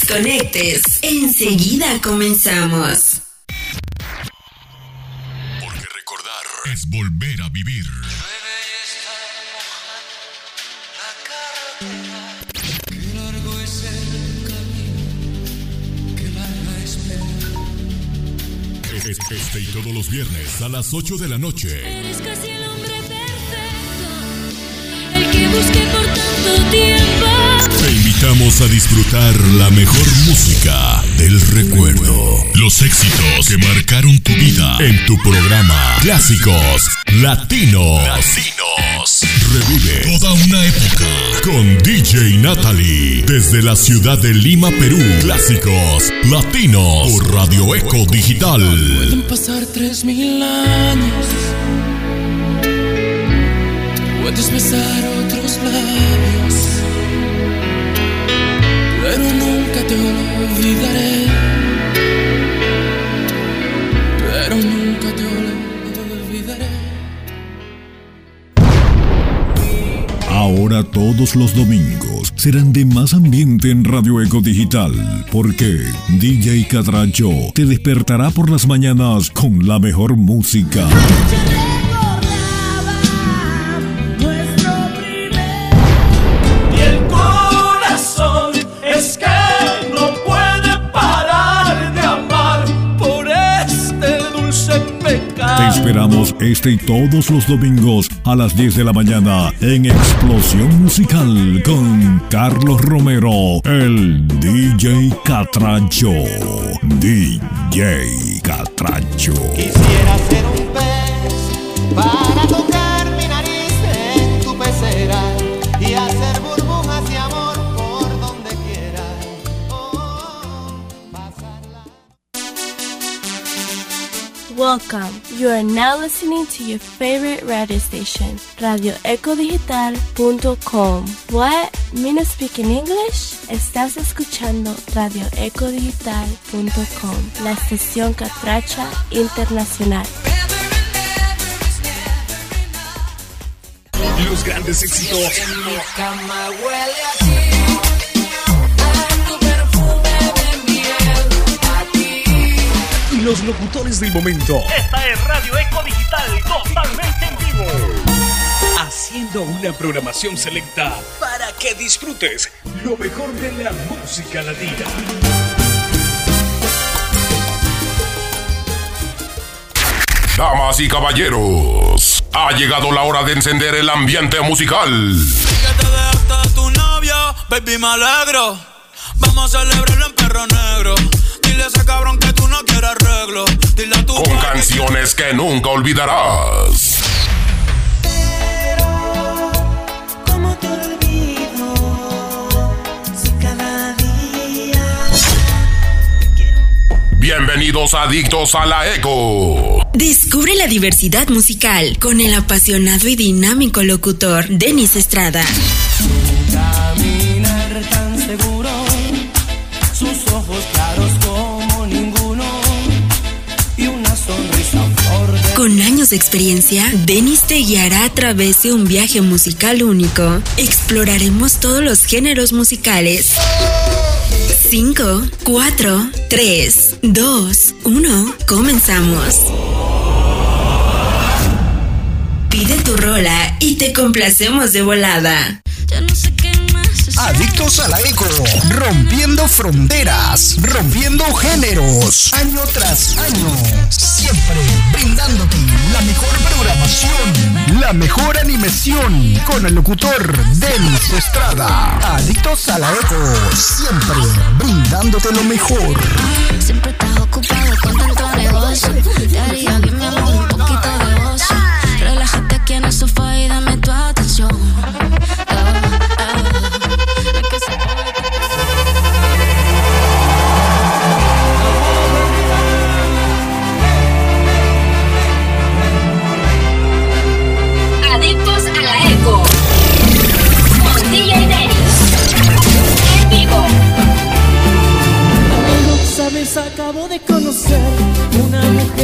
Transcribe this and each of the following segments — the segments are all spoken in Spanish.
desconectes. Enseguida comenzamos. Porque recordar es volver a vivir. Este, y todos los viernes a las 8 de la noche. Eres casi el hombre perfecto, el que busqué por tanto tiempo. Invitamos a disfrutar la mejor música del recuerdo. Los éxitos que marcaron tu vida en tu programa Clásicos Latinos. Latinos. Revive toda una época con DJ Natalie desde la ciudad de Lima, Perú. Clásicos Latinos por Radio Eco Digital. Pueden pasar tres mil años. Puedes besar otros labios. Pero nunca te olvidaré. Pero nunca te olvidaré. Ahora todos los domingos serán de más ambiente en Radio Eco Digital, porque DJ Catracho te despertará por las mañanas con la mejor música. Esperamos este y todos los domingos a las 10 de la mañana en Explosión Musical con Carlos Romero, el DJ Catracho. DJ Catracho. Quisiera ser un pez para tocar mi nariz en tu pecera y hacer burbujas de amor por donde quiera. Oh, pasarla. Welcome. You are now listening to your favorite radio station, radioecodigital.com. What? Me no speak in English? Estás escuchando radioecodigital.com, la estación catracha internacional. Los grandes éxitos. Y los locutores del momento. Esta es Radio Eco Digital, totalmente en vivo. haciendo una programación selecta para que disfrutes lo mejor de la música latina. Damas y caballeros, ha llegado la hora de encender el ambiente musical. Que te dejaste de tu novio, baby, me alegro. Vamos a celebrarlo en perro negro. Dile a ese cabrón que tú no quieres arreglo. Dile a tu Con canciones que nunca olvidarás. ¿Cómo te olvido si cada día Bienvenidos adictos a la eco. Descubre la diversidad musical con el apasionado y dinámico locutor Denis Estrada. Experiencia, Denis te guiará a través de un viaje musical único. Exploraremos todos los géneros musicales. 5, 4, 3, 2, 1, comenzamos. Pide tu rola y te complacemos de volada. Ya no sé qué. Adictos a la eco, rompiendo fronteras, rompiendo géneros, año tras año, siempre brindándote la mejor programación, la mejor animación con el locutor Denis Estrada. Adictos a la eco, siempre brindándote lo mejor. Siempre estás ocupado con tanto negocio. Te haría bien, mi amor, un poquito de ocio. Relájate aquí en el sofá y dame tu atención. Acabo de conocer una mujer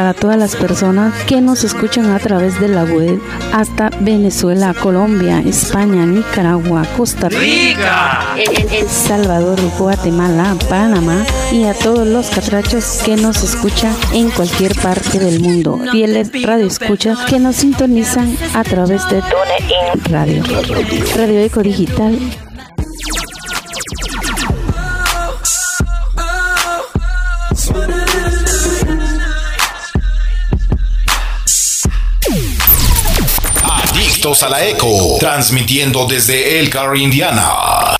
para todas las personas que nos escuchan a través de la web hasta Venezuela, Colombia, España, Nicaragua, Costa Rica, El Salvador, Guatemala, Panamá y a todos los catrachos que nos escuchan en cualquier parte del mundo. Fieles radio escuchas que nos sintonizan a través de TuneIn Radio. Radio Eco Digital A la ECO, transmitiendo desde Elkhart, Indiana.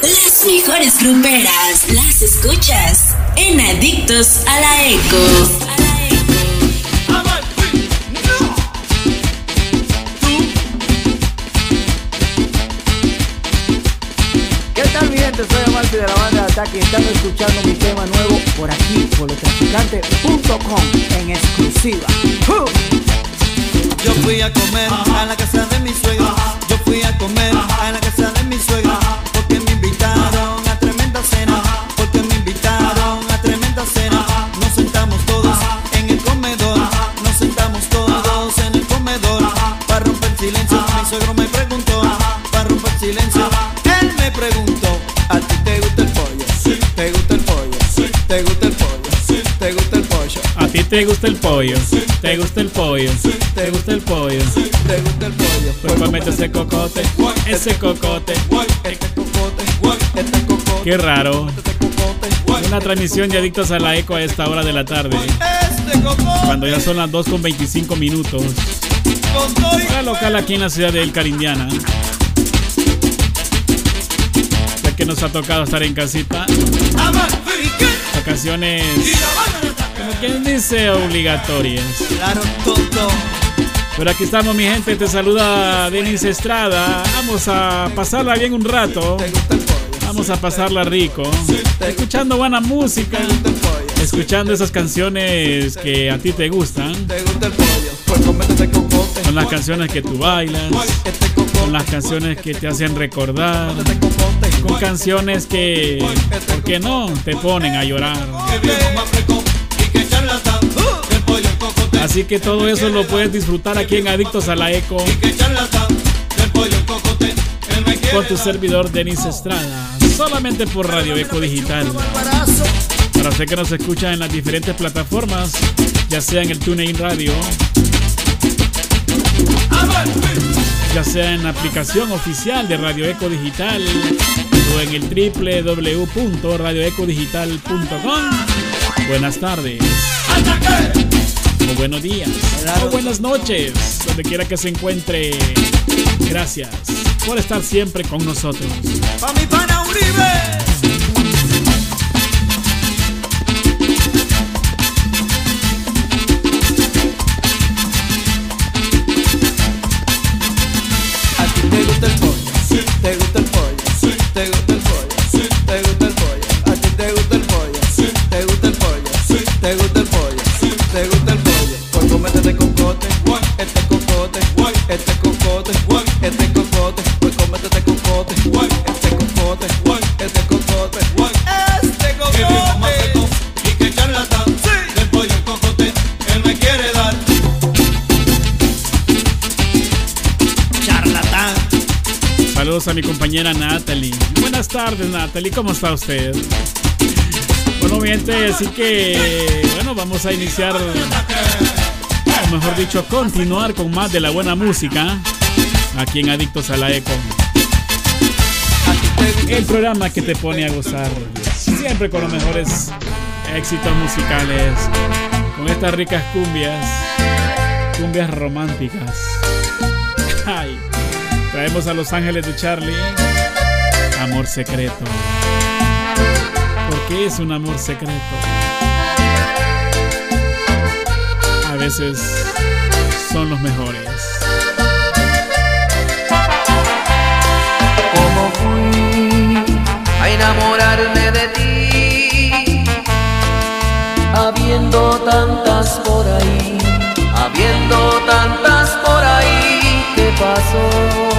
Las mejores gruperas las escuchas en Adictos a la ECO. ¿Qué tal, mi gente? soy amante de la banda de ataque y están escuchando mi tema nuevo por aquí, por en exclusiva. ¡Uh! Yo fui a comer a la casa de mi suegra. Yo fui a comer te gusta el pollo? ¿Te gusta el pollo? ¿Te gusta el pollo? ¿Te gusta el pollo? Pues comete ese cocote, ese cocote. Qué raro. Una transmisión de Adictos a la Eco a esta hora de la tarde. Cuando ya son las 2 con 25 minutos. Hora local aquí en la ciudad de El Carindiana. Ya que nos ha tocado estar en casita. Vacaciones. Quien dice obligatorias. Claro, tonto. Pero aquí estamos, mi gente. Te saluda Denis Estrada. Vamos a pasarla bien un rato. Vamos a pasarla rico. Escuchando buena música. Escuchando esas canciones que a ti te gustan. Son las canciones que tú bailas. Son las canciones que te hacen recordar. Con canciones que, ¿por qué no? Te ponen a llorar. Así que todo eso lo puedes disfrutar aquí en Adictos a la Eco. Con tu servidor Denis Estrada. Solamente por Radio Eco Digital. Para usted que nos escucha en las diferentes plataformas, ya sea en el TuneIn Radio, ya sea en la aplicación oficial de Radio Eco Digital o en el www.radioecodigital.com. Buenas tardes. Buenos días. O buenas noches. Donde quiera que se encuentre. Gracias por estar siempre con nosotros. Pa' mi pana a mi compañera Natalie. Buenas tardes, Natalie. ¿Cómo está usted? Bueno, mi gente, así que, bueno, vamos a iniciar, o mejor dicho, continuar con más de la buena música aquí en Adictos a la Eco. El programa que te pone a gozar siempre con los mejores éxitos musicales, con estas ricas cumbias, cumbias románticas. Ay, traemos a Los Ángeles de Charlie, Amor Secreto. ¿Por qué es un amor secreto? A veces son los mejores. ¿Cómo fui a enamorarme de ti? Habiendo tantas por ahí, habiendo tantas por ahí, ¿qué pasó?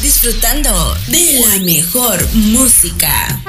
Disfrutando de la mejor música.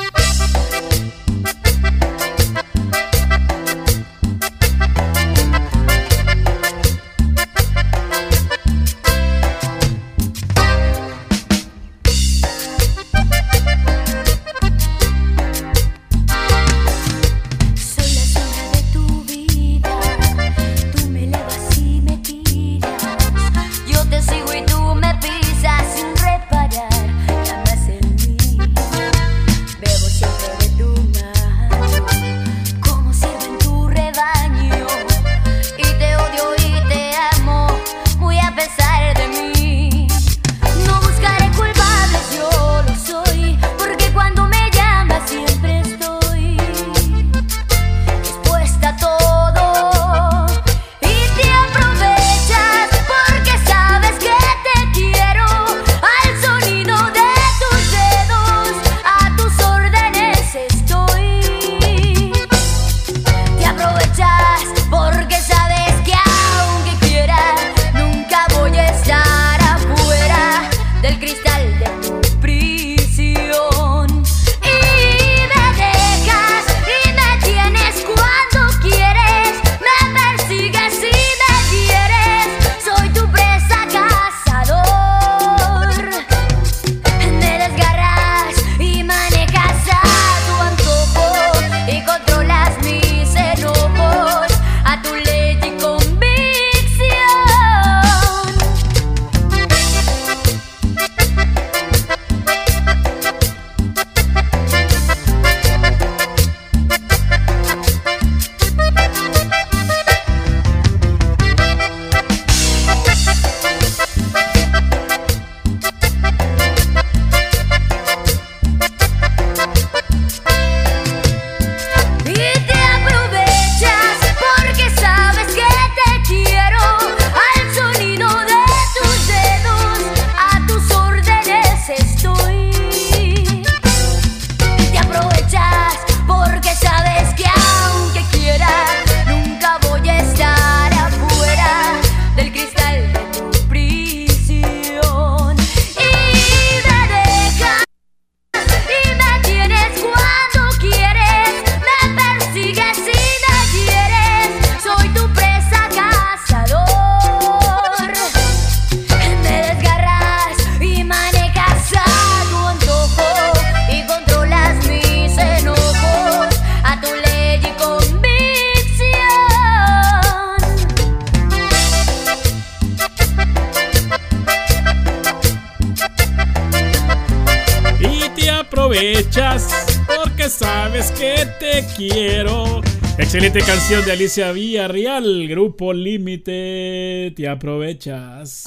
Canción de Alicia Villarreal, Grupo Límite, te aprovechas.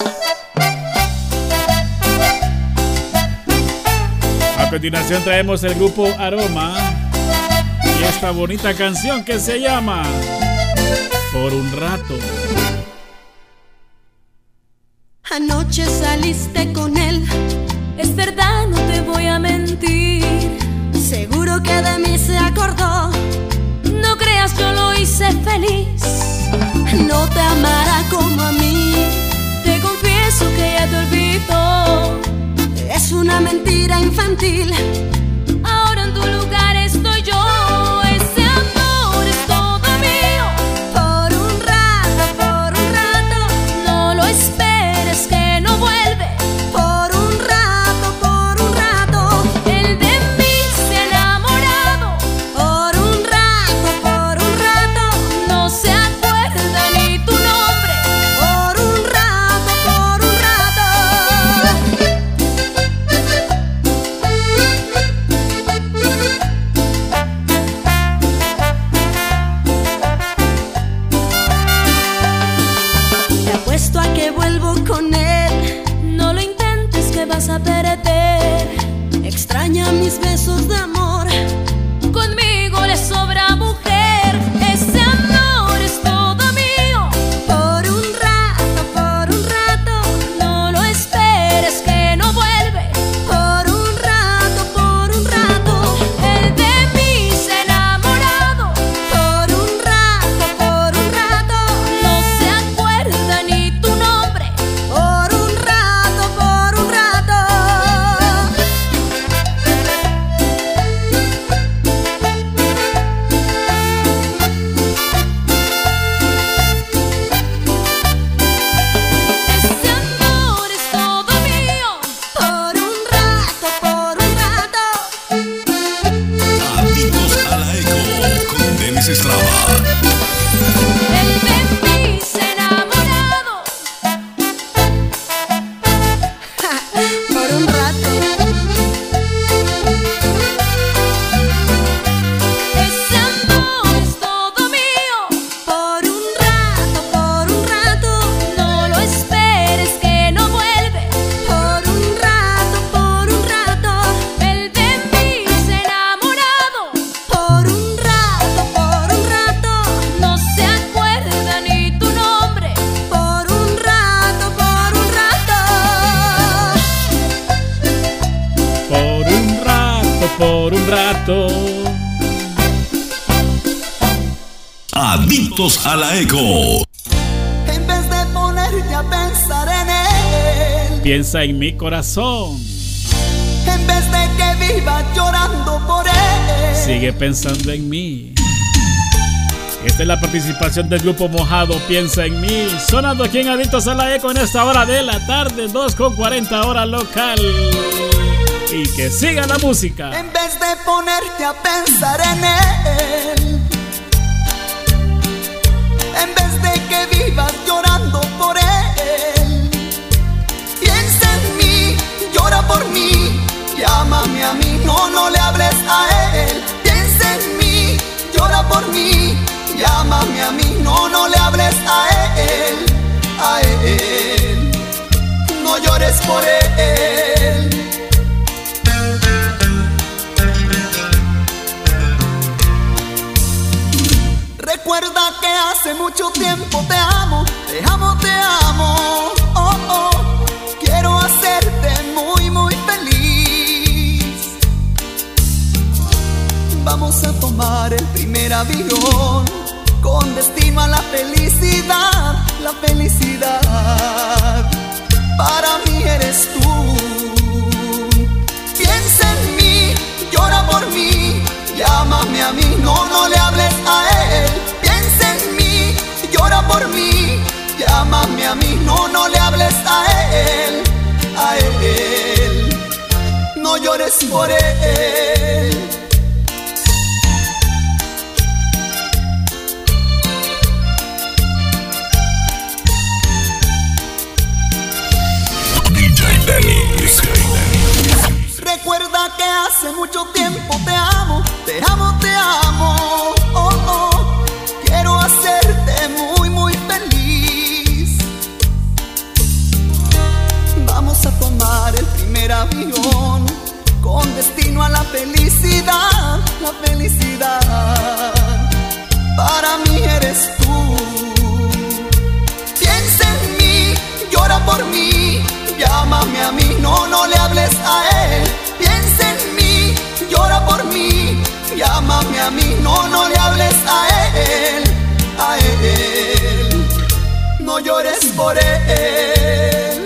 A continuación traemos el grupo Aroma y esta bonita canción que se llama Por un rato. La eco. En vez de ponerte a pensar en él, Piensa en mi corazón. en vez de que vivas llorando por él. Sigue pensando en mí. Esta es la participación del grupo Mojado Piensa en mí. Sonando aquí en Adictos a la Eco en esta hora de la tarde, 2 con 40 hora local. Y que siga la música. En vez de ponerte a pensar en él, llorando por él, piensa en mí, llora por mí, llámame a mí, no, no le hables a él. Piensa en mí, llora por mí, llámame a mí, no, no le hables a él, a él, no llores por él. Mucho tiempo te amo, te amo, te amo. Oh, oh, quiero hacerte muy, muy feliz. Vamos a tomar el primer avión con destino a la felicidad, la felicidad. Para mí eres tú. Piensa en mí, llora por mí, llámame a mí, no, no le hables a él. Por mí, llámame a mí, no, no le hables a él, a él. No llores por él. DJ. Recuerda que hace mucho tiempo te amo, Te amo, te amo, con destino a la felicidad, la felicidad. Para mí eres tú. Piensa en mí, llora por mí, llámame a mí, no, no le hables a él. Piensa en mí, llora por mí, llámame a mí, no, no le hables a él, a él. No llores por él.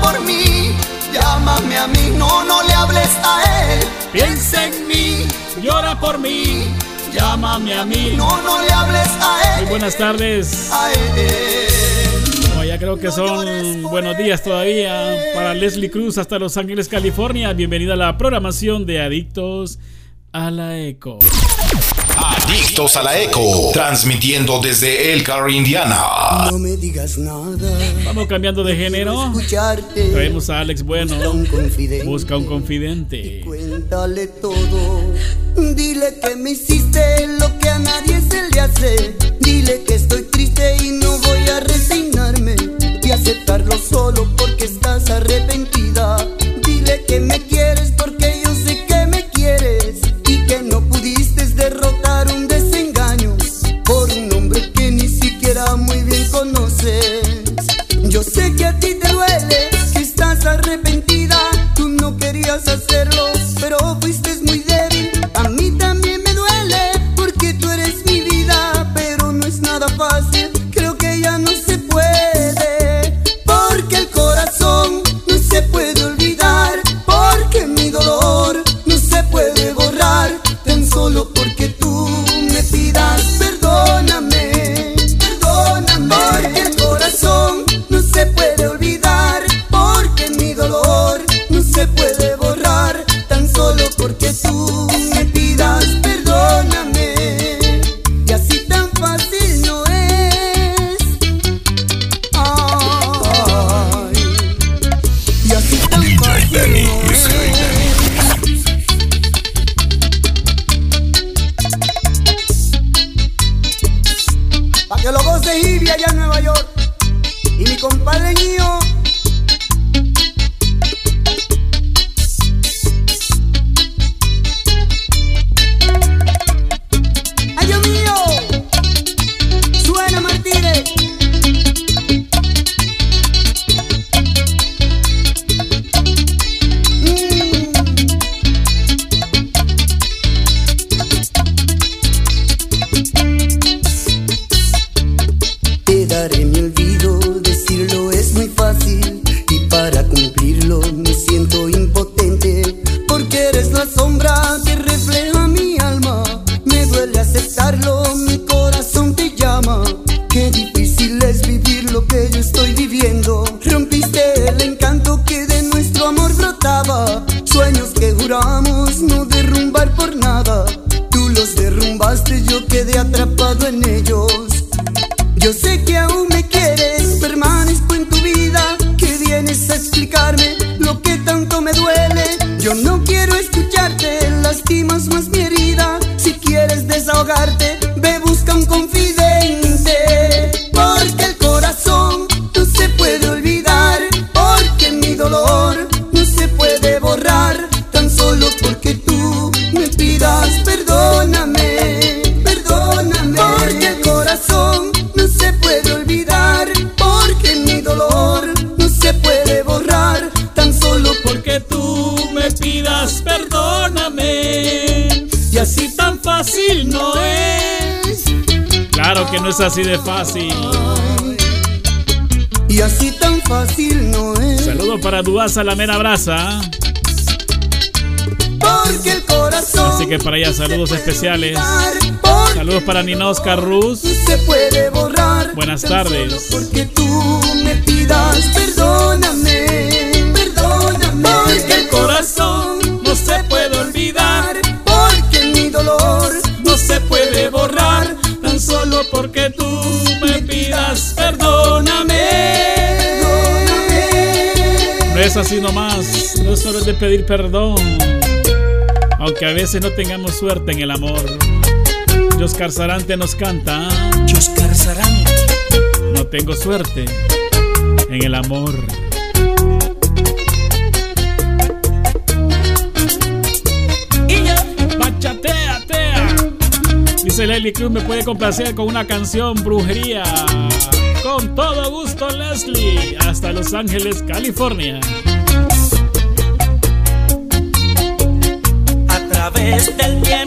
Por mí, llámame a mí, no, no le hables a él. Piensa en mí, llora por mí, llámame a mí. No, no le hables a él. Muy buenas tardes. A él. No, ya creo que son buenos días todavía para Leslie Cruz hasta Los Ángeles, California. Bienvenida a la programación de Adictos a la Eco. Adictos a la Eco, transmitiendo desde Elkhart, Indiana. No me digas nada. Vamos cambiando de género. Escucharte. Traemos a Alex Bueno. Busca un confidente. Busca un confidente. Cuéntale todo. Dile que me hiciste lo que a nadie se le hace. Dile que estoy triste y no voy a resignarme. Y aceptarlo solo porque estás arrepentida. Dile que me quieres Duasa la mera brasa. Porque el corazón Así que para ella saludos especiales. Saludos para Nina Oscar Ruz. se puede borrar. Buenas tardes. es así nomás, no solo es de pedir perdón, aunque a veces no tengamos suerte en el amor. Joscar Sarante nos canta. ¿ah? Joscar Sarante. No tengo suerte en el amor. Y yo, bachatea, tea. Dice Lely Cruz, me puede complacer con una canción, brujería. Con todo gusto. Leslie hasta Los Ángeles, California. A través del tiempo.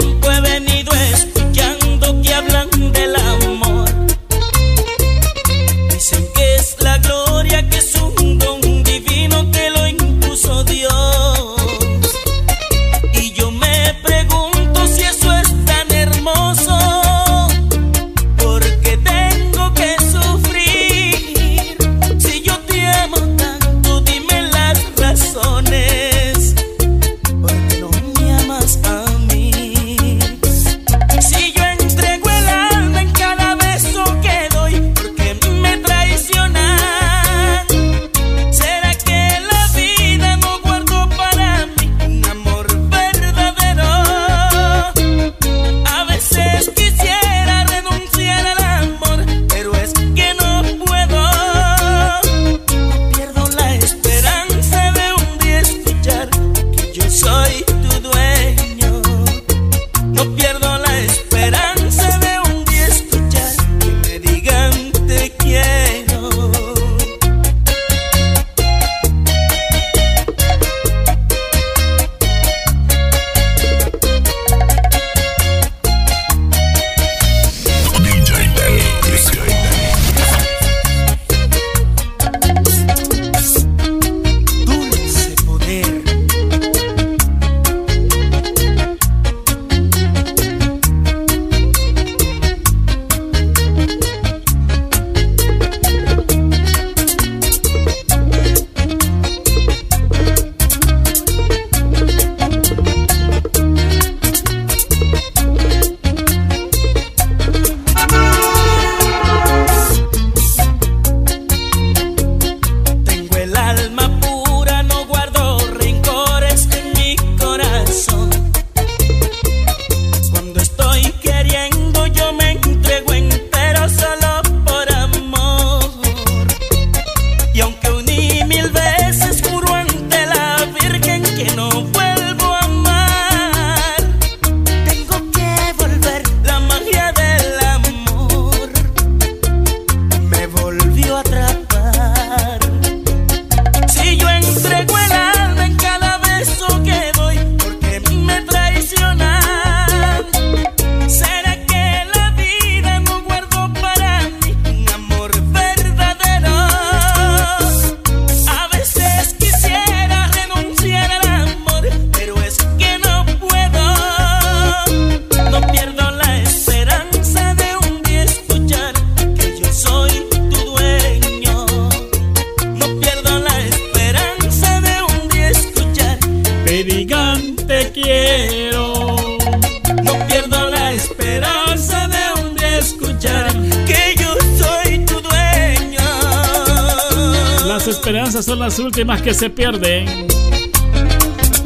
que se pierden.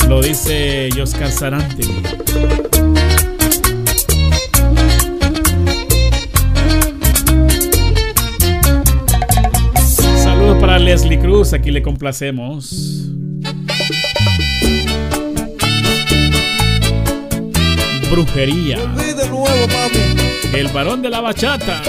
Lo dice Yoscar Sarante. Saludos para Leslie Cruz, aquí le complacemos. Brujería. El varón de la bachata.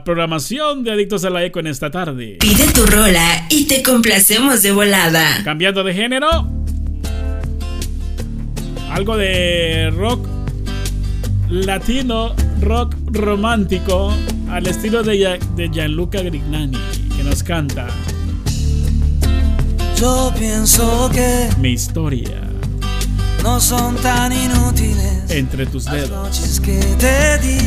La programación de Adictos a la Eco en esta tarde. Pide tu rola y te complacemos de volada. Cambiando de género. Algo de rock latino, rock romántico, al estilo de, de Gianluca Grignani, que nos canta. Yo pienso que mi historia no son tan inútiles entre tus dedos. noches que te di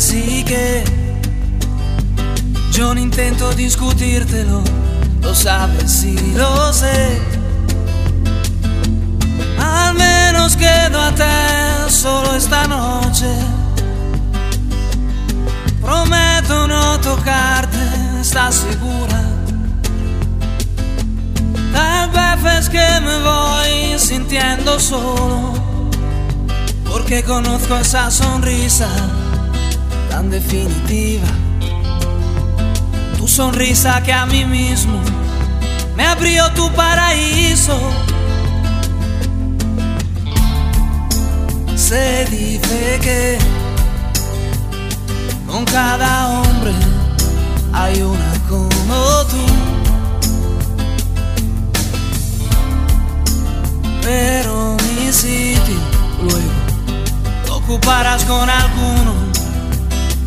así que yo no intento discutírtelo, lo sabes y lo sé. Al menos quedo a ti solo esta noche. Prometo no tocarte, ¿estás segura? Tal vez es que me voy sintiendo solo porque conozco esa sonrisa tan definitiva. Tu sonrisa que a mí mismo me abrió tu paraíso. Se dice que con cada hombre hay una como tú. Pero mi sitio luego ocuparás con alguno,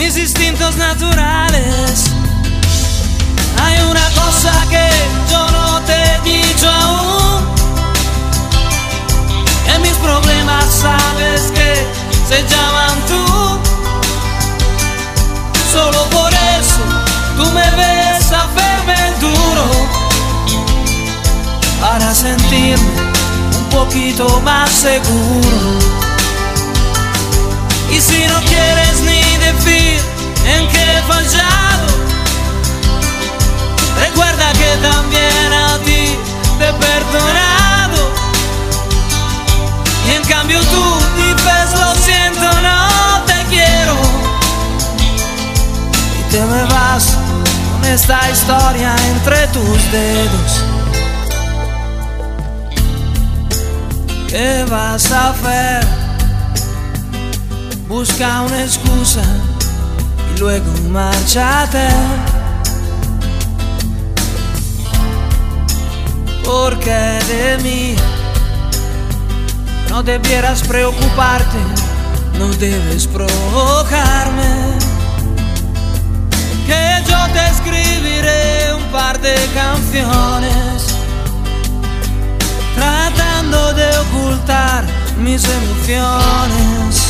mis instintos naturales. Hay una cosa que yo no te he dicho aún. En mis problemas sabes que se llaman tú. Solo por eso tú me ves a verme duro. Para sentirme un poquito más seguro. Y si no quieres ni en qué he fallado, recuerda que también a ti te he perdonado. Y en cambio tú dices lo siento, no te quiero. Y te me vas con esta historia entre tus dedos. ¿Qué vas a hacer? Busca una excusa y luego márchate. Porque de mí no debieras preocuparte, no debes provocarme. Que yo te escribiré un par de canciones tratando de ocultar mis emociones,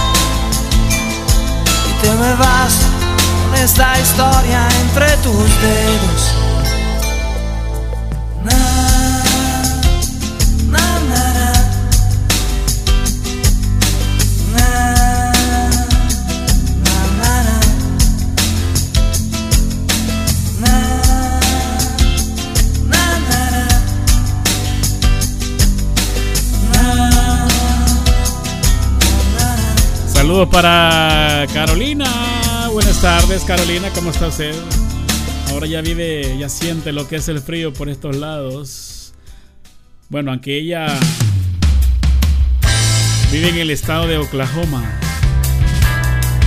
Te me vas con esta historia entre tus dedos. Saludos para Carolina. Buenas tardes, Carolina. ¿Cómo está usted? Ahora ya vive, ya siente lo que es el frío por estos lados. Bueno, aunque ella vive en el estado de Oklahoma.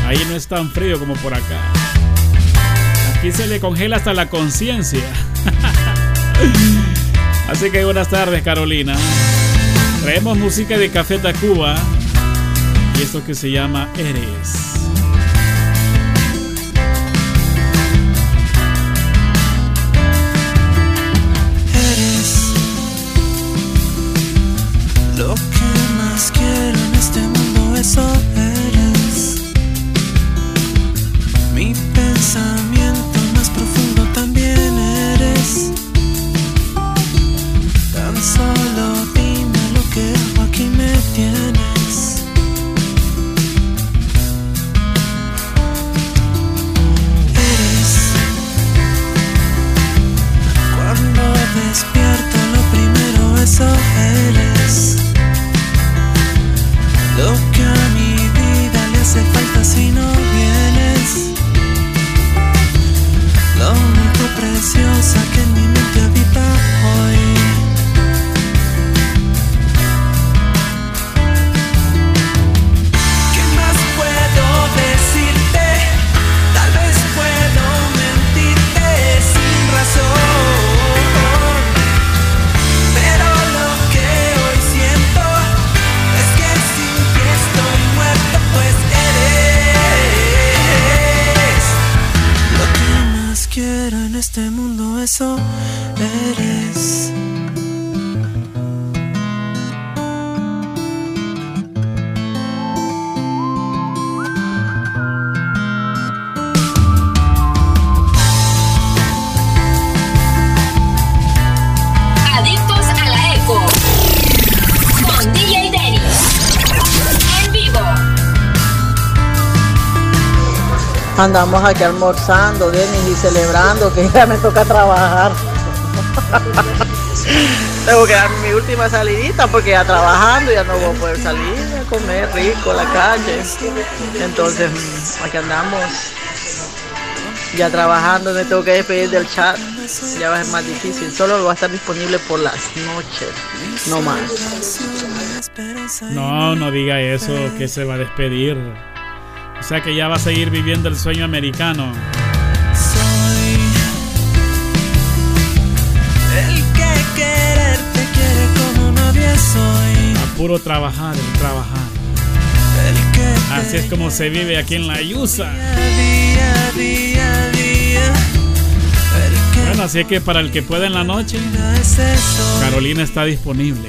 Ahí no es tan frío como por acá. Aquí se le congela hasta la conciencia. Así que buenas tardes, Carolina. Traemos música de Café Tacuba y esto que se llama Eres. Andamos aquí almorzando, Denis, y celebrando que ya me toca trabajar. Tengo que dar mi última salidita porque ya trabajando ya no voy a poder salir a comer rico a la calle. Entonces, mm, aquí andamos ya trabajando, me tengo que despedir del chat. Ya va a ser más difícil. Solo va a estar disponible por las noches, no más. No, no diga eso, que se va a despedir. O sea que ya va a seguir viviendo el sueño americano. El que quererte quiere como nadie soy. A puro trabajar, el trabajar. El que Así es como se vive aquí en la Yusa. día, día, día. Bueno, así es que para el que pueda en la noche. Carolina está disponible.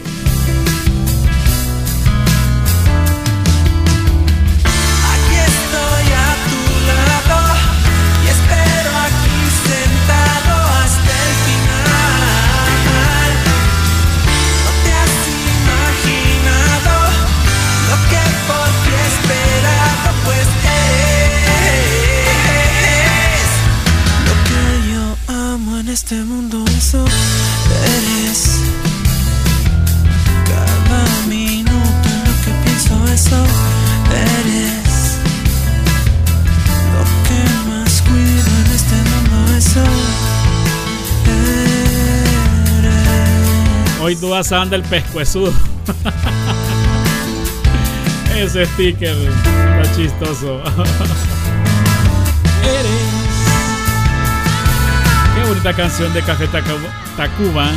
Hoy Duasa anda el pescuezudo. Ese sticker está chistoso. Qué bonita canción de Café Tacu- Tacuba.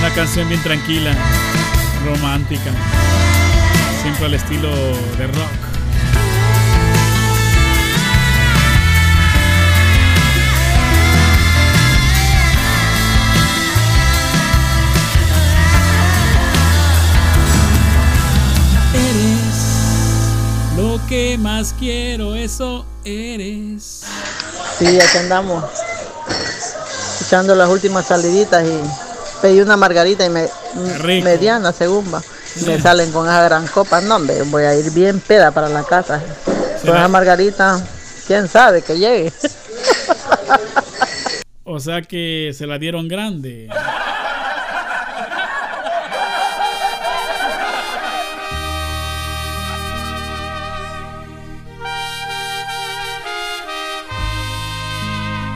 Una canción bien tranquila, romántica. Siempre al estilo de rock. Que más quiero, eso eres. Sí, aquí andamos. Echando las últimas saliditas y pedí una margarita y me, mediana según va. Me salen con esa gran copa. No, hombre, voy a ir bien peda para la casa. Con esa margarita, quién sabe que llegue. O sea que se la dieron grande.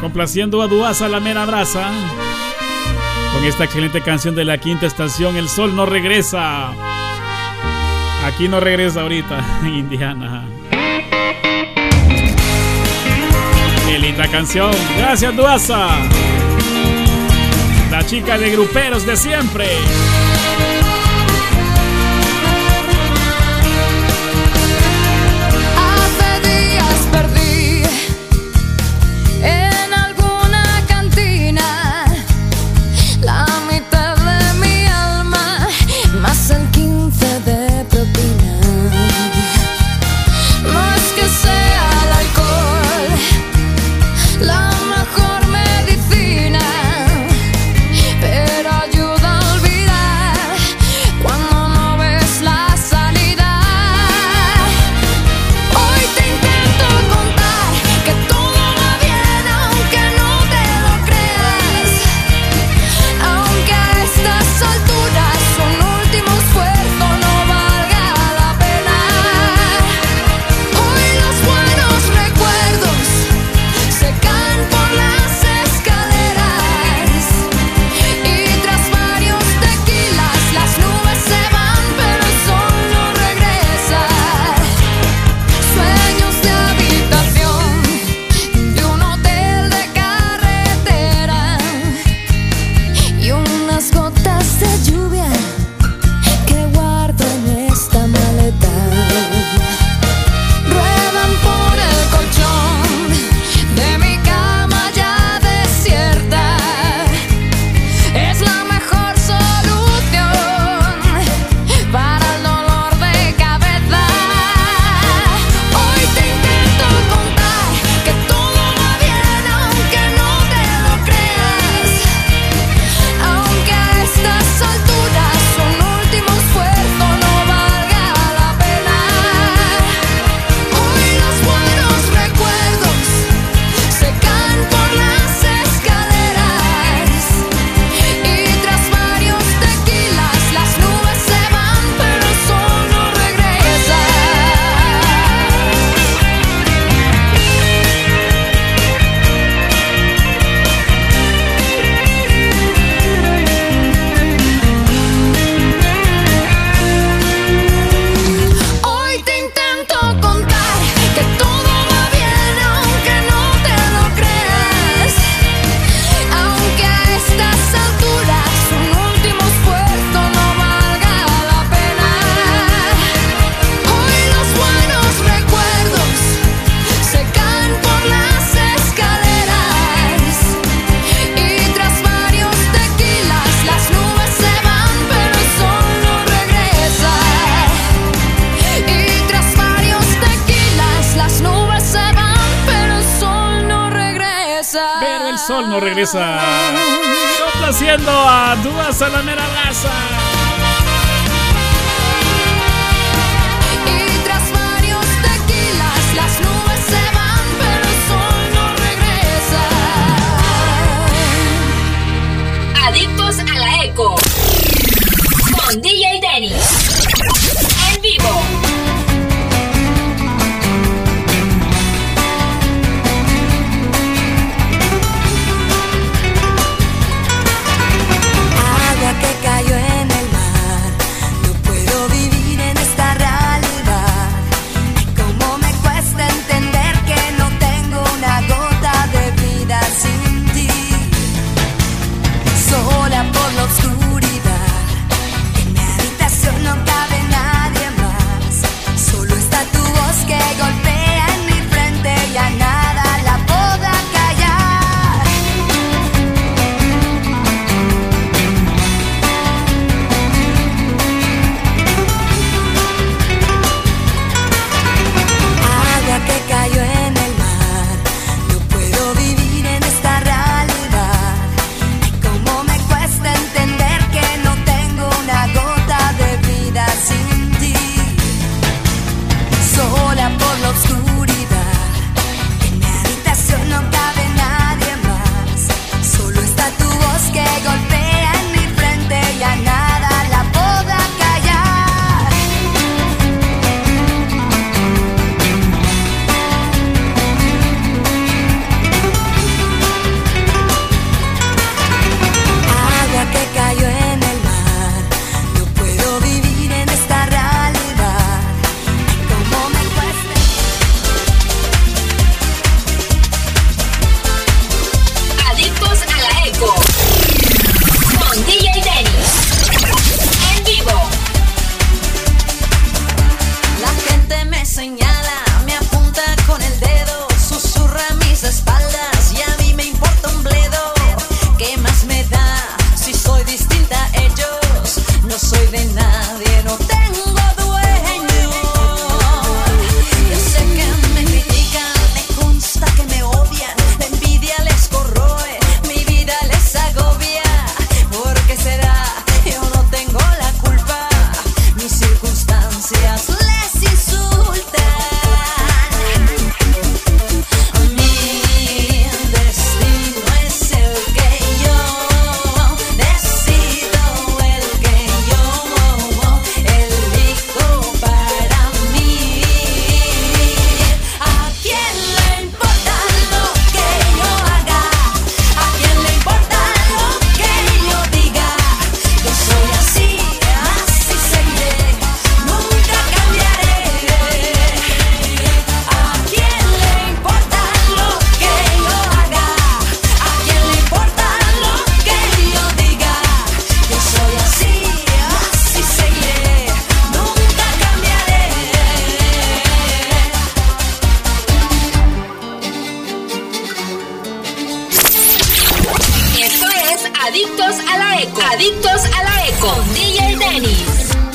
Complaciendo a Duasa la mera brasa. Con esta excelente canción de la quinta estación, El Sol no regresa. Aquí no regresa ahorita, Indiana. Qué linda canción. Gracias, Duasa. La chica de gruperos de siempre. A la eco. Adictos a la eco. DJ Dennis.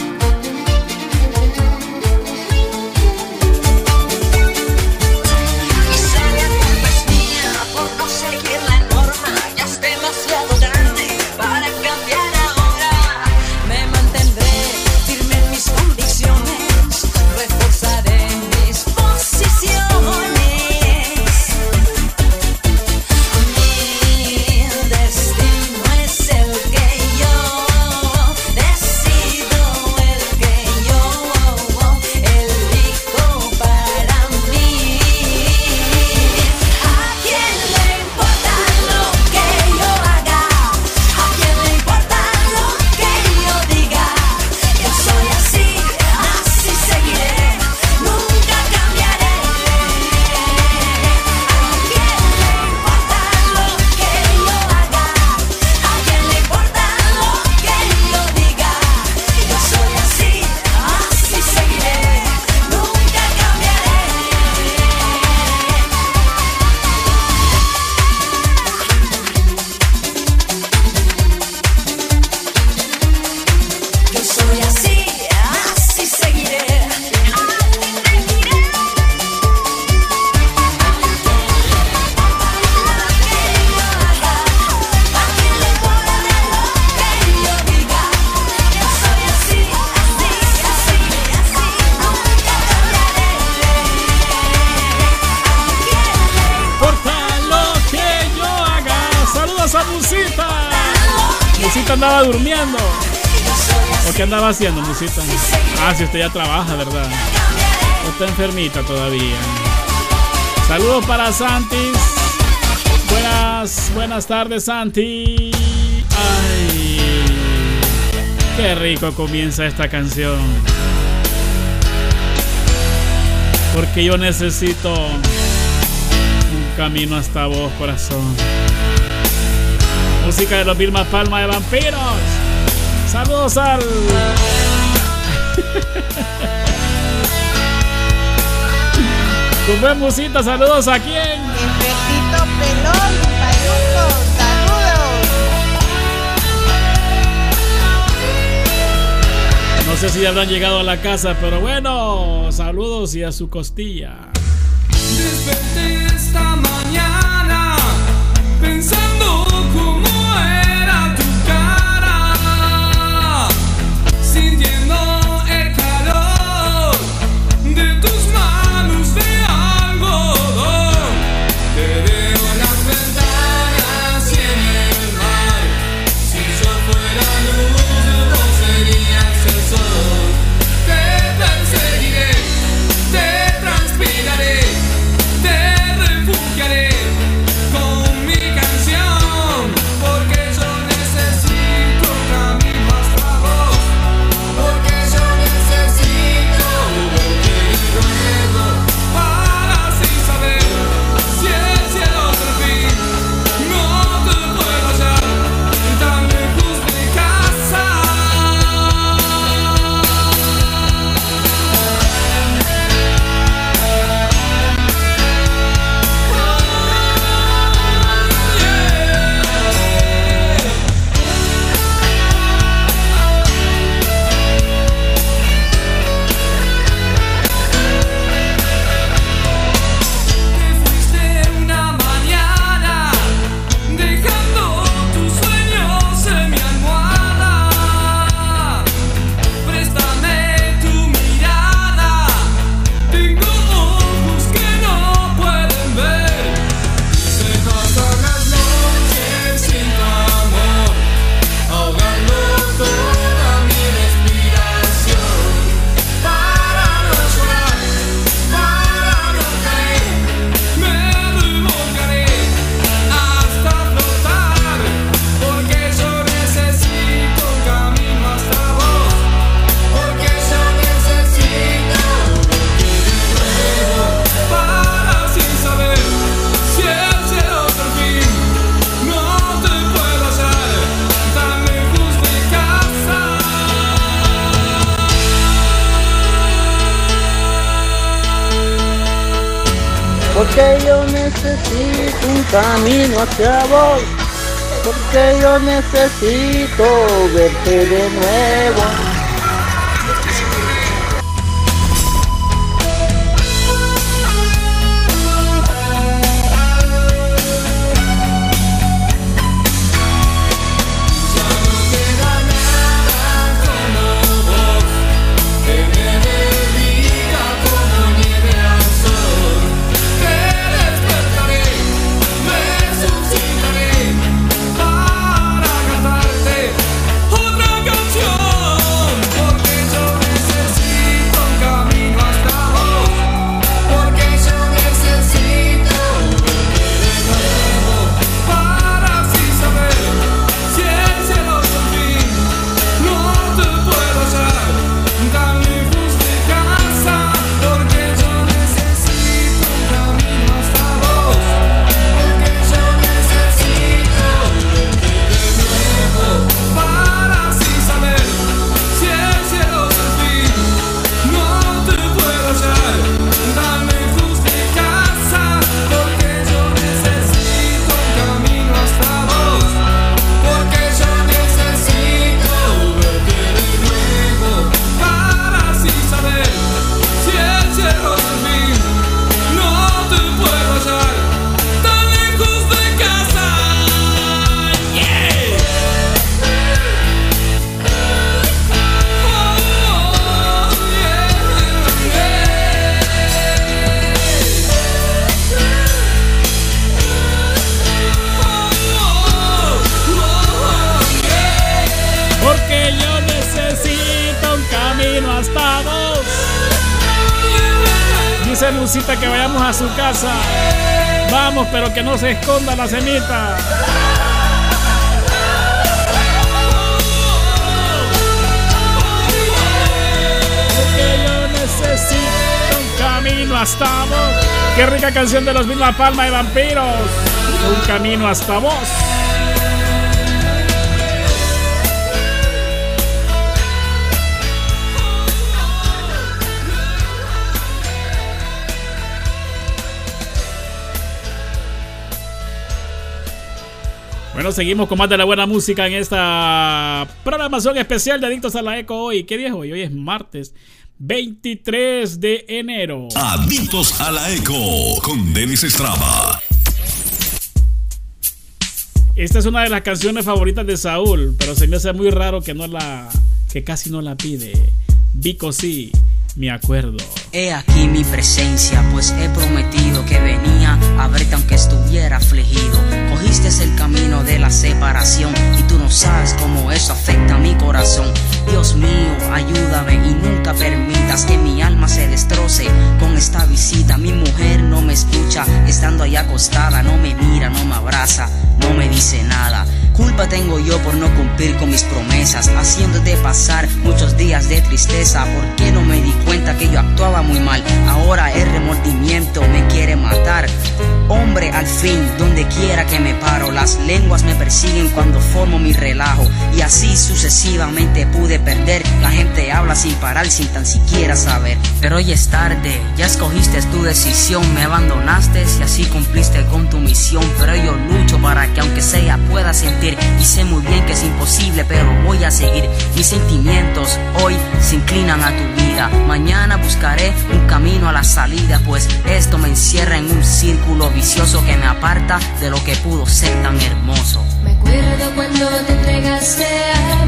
Si usted ya trabaja, ¿verdad? Está enfermita todavía. Saludos para Santis. Buenas, buenas tardes, Santi. Ay, qué rico comienza esta canción. Porque yo necesito un camino hasta vos, corazón. Música de los Vilma Palma de Vampiros. Saludos al Tu buen musita, saludos a quién? Efectito Pelón, payuco, saludos. No sé si ya habrán llegado a la casa, pero bueno, saludos y a su costilla. Porque yo necesito un camino hacia vos. Porque yo necesito verte de nuevo. Se esconda la semita. Porque yo necesito un camino hasta vos. Qué rica canción de los Vilma Palma y Vampiros. Un camino hasta vos. Bueno, seguimos con más de la buena música en esta programación especial de Adictos a la Eco hoy. ¿Qué día es hoy? Hoy es martes 23 de enero. Adictos a la Eco con Denis Estrada. Esta es una de las canciones favoritas de Saúl, pero se me hace muy raro que no la que casi no la pide. Vico sí, me acuerdo. He aquí mi presencia, pues he prometido que venía a verte aunque estuviera afligido. Cogiste el camino de la separación y tú no sabes cómo eso afecta a mi corazón. Dios mío, ayúdame y nunca permitas que mi alma se destroce con esta visita. Mi mujer no me escucha, estando ahí acostada, no me mira, no me abraza, no me dice nada. Culpa tengo yo por no cumplir con mis promesas, haciéndote pasar muchos días de tristeza. ¿Por qué no me di cuenta que yo actuaba muy mal? Ahora el remordimiento me quiere matar. Hombre, al fin, donde quiera que me paro, las lenguas me persiguen cuando formo mi relajo. Y así sucesivamente pude perder. La gente habla sin parar, sin tan siquiera saber. Pero hoy es tarde, ya escogiste tu decisión, me abandonaste y así cumpliste con tu misión. Pero yo lucho para que aunque sea pueda sentir. Y sé muy bien que es imposible, pero voy a seguir. Mis sentimientos hoy se inclinan a tu vida. Mañana buscaré un camino a la salida, pues esto me encierra en un círculo vicioso que me aparta de lo que pudo ser tan hermoso. Me acuerdo cuando te entregaste a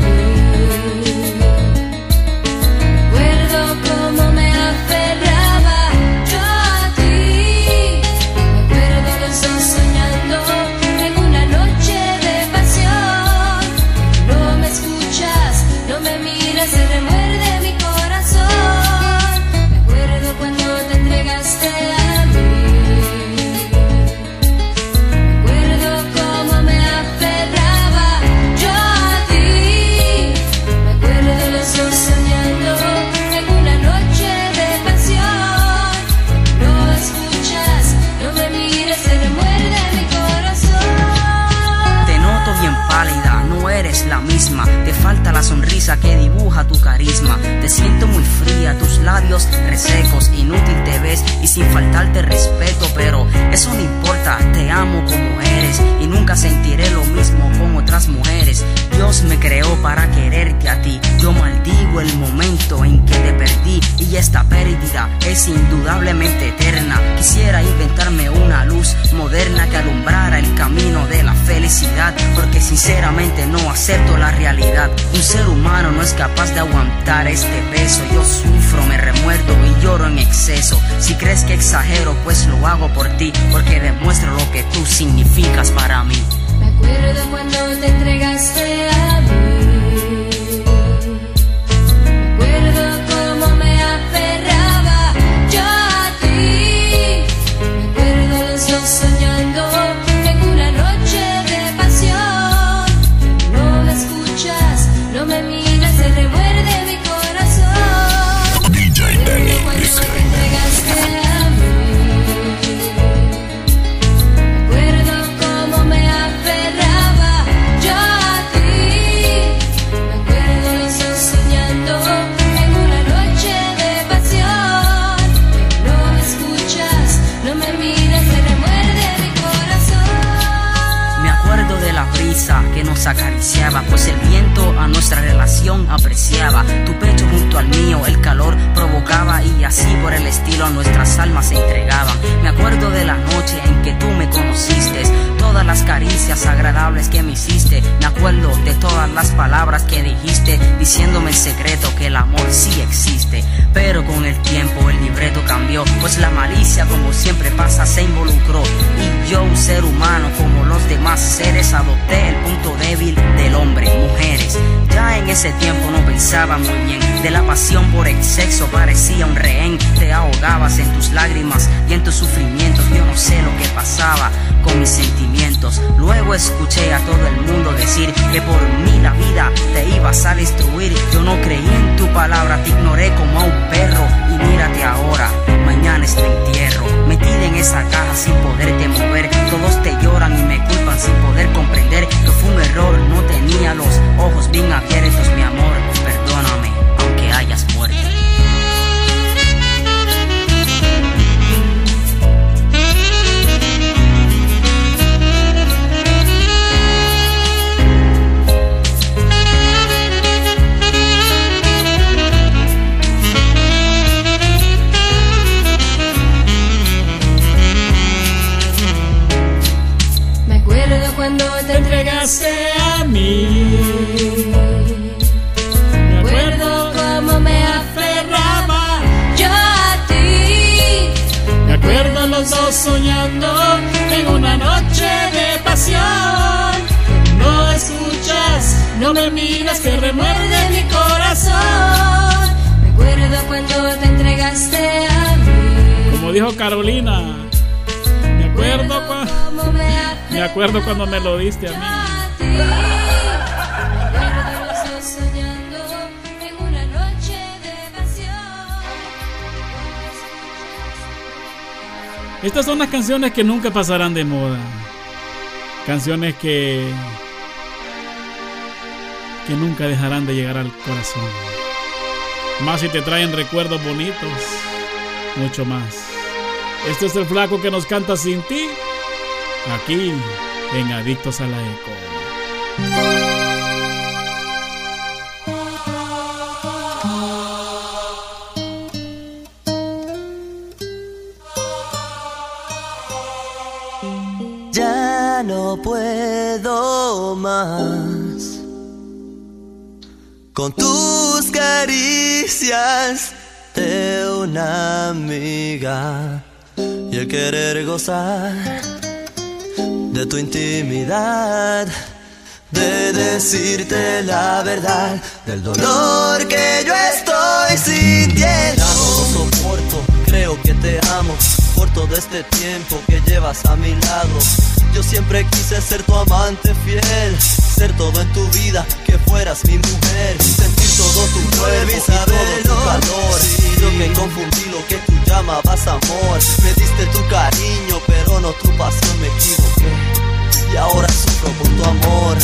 resecos, inútil te ves y sin faltarte respeto. Pero eso no importa, te amo como eres y nunca sentiré lo mismo con otras mujeres. Dios me creó para quererte a ti. Yo maldigo el momento en que te perdí y esta pérdida es indudablemente eterna. Quisiera inventarme una luz moderna que alumbrara el camino de la felicidad, porque sinceramente no acepto la realidad. Un ser humano no es capaz de aguantar este peso. Yo sufro, me remuerdo y lloro en exceso. Si crees que exagero, pues lo hago por ti, porque demuestro lo que tú significas para mí. Me acuerdo cuando te entregaste a pues el viento a nuestra relación apreciaba. Tu pecho junto al mío, el calor provocaba y así por el estilo nuestras almas se entregaban. Me acuerdo de la noche en que tú me conociste, todas las caricias agradables que me hiciste. Me acuerdo de todas las palabras que dijiste, diciéndome en secreto que el amor sí existe. Pero con el tiempo el libreto cambió, pues la malicia como siempre pasa se involucró y yo un ser humano como los demás seres adopté el punto débil del hombre, mujeres. Ya en ese tiempo no pensaba muy bien de la pasión por el sexo parecía un rehén, te ahogabas en tus lágrimas y en tus sufrimientos, yo no sé lo que pasaba con mis sentimientos. Luego escuché a todo el mundo decir que por mí la vida te ibas a destruir. Yo no creí en tu palabra, te ignoré como un perro. Y mírate ahora, mañana es tu entierro. Metida en esa caja sin poderte mover. Todos te lloran y me culpan sin poder comprender que fue un error. No tenía los ojos bien abiertos, mi amor. Me acuerdo cómo me aferraba yo a ti. Me acuerdo los dos soñando en una noche de pasión. No escuchas, no me miras que remuerde mi corazón. Me acuerdo cuando te entregaste a mí. Como dijo Carolina, me acuerdo cuando me lo diste a mí. Estas son las canciones que nunca pasarán de moda. Canciones que que nunca dejarán de llegar al corazón. Más si te traen recuerdos bonitos, mucho más. Este es el flaco que nos canta sin ti, aquí en Adictos a la Eco. Ya no puedo más con tus caricias de una amiga y el querer gozar de tu intimidad, de decirte la verdad del dolor que yo estoy sintiendo. Ya no lo soporto, creo que te amo por todo este tiempo que llevas a mi lado. Yo siempre quise ser tu amante fiel, ser todo en tu vida, que fueras mi mujer, sentir todo tu cuerpo y todo tu calor. Yo que confundí lo que tú llamabas amor, me diste tu cariño, pero no tu pasión, me equivoqué. Y ahora sufro por tu amor.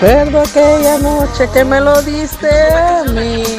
Me acuerdo aquella noche que me lo diste a mí.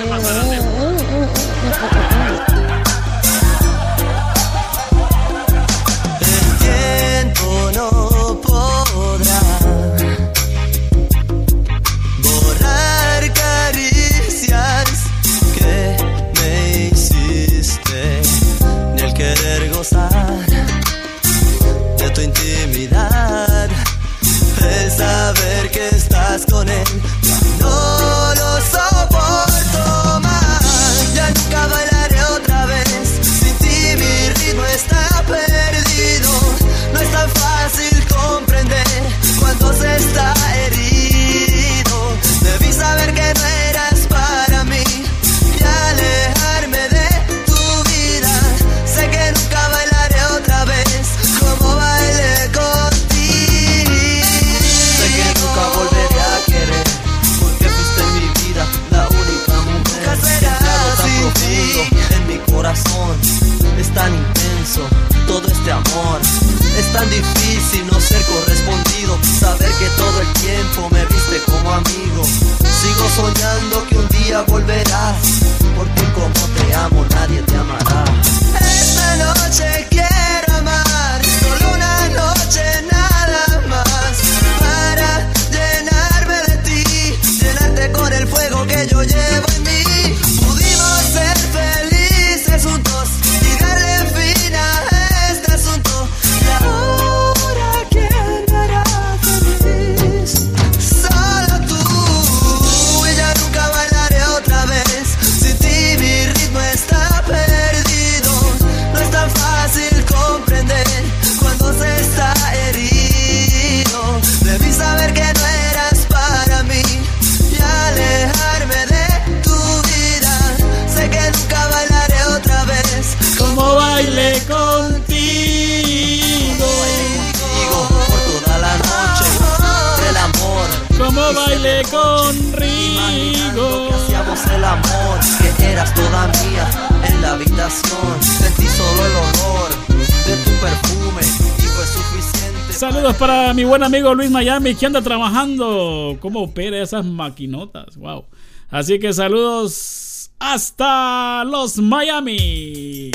amigo Luis Miami que anda trabajando. ¿Cómo opera esas maquinotas? Wow. Así que saludos hasta los Miami.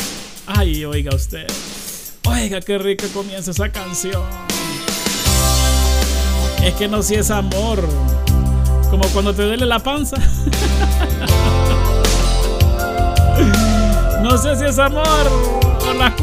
Ay, oiga usted. Oiga, qué rica comienza esa canción. Es que no si es amor. Como cuando te duele la panza. no sé si es amor o la.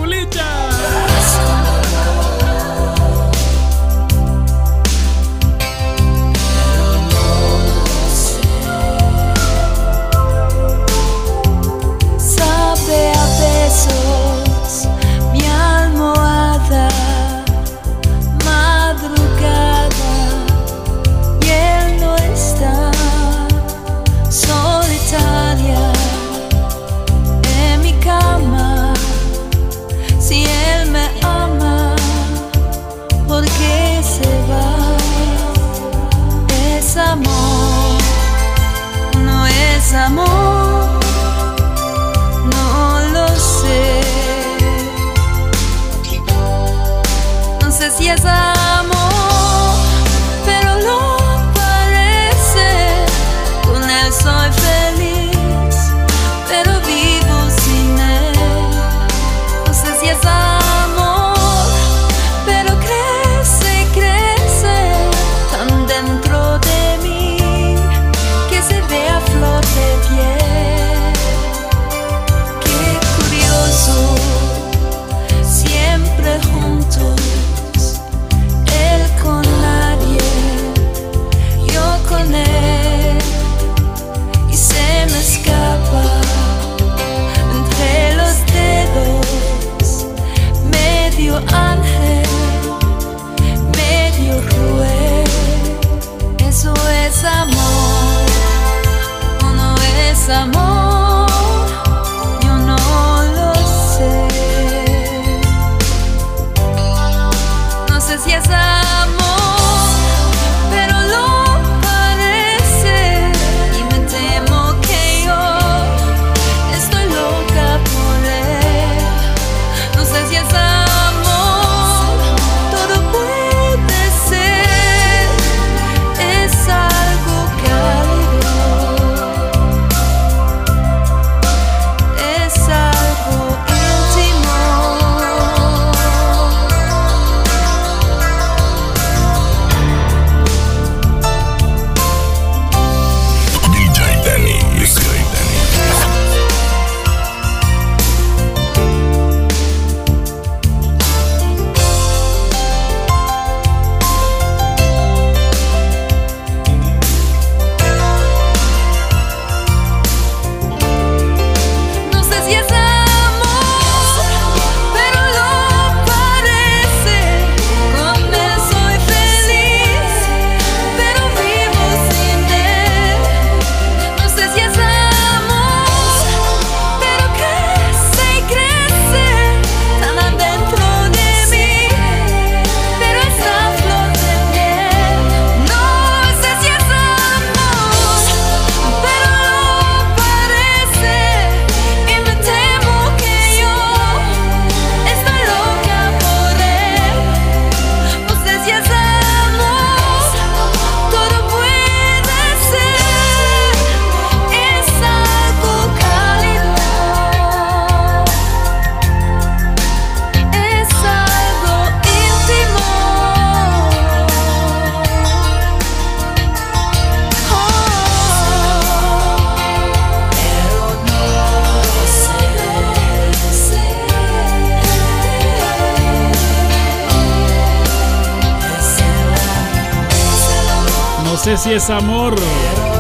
Es amor,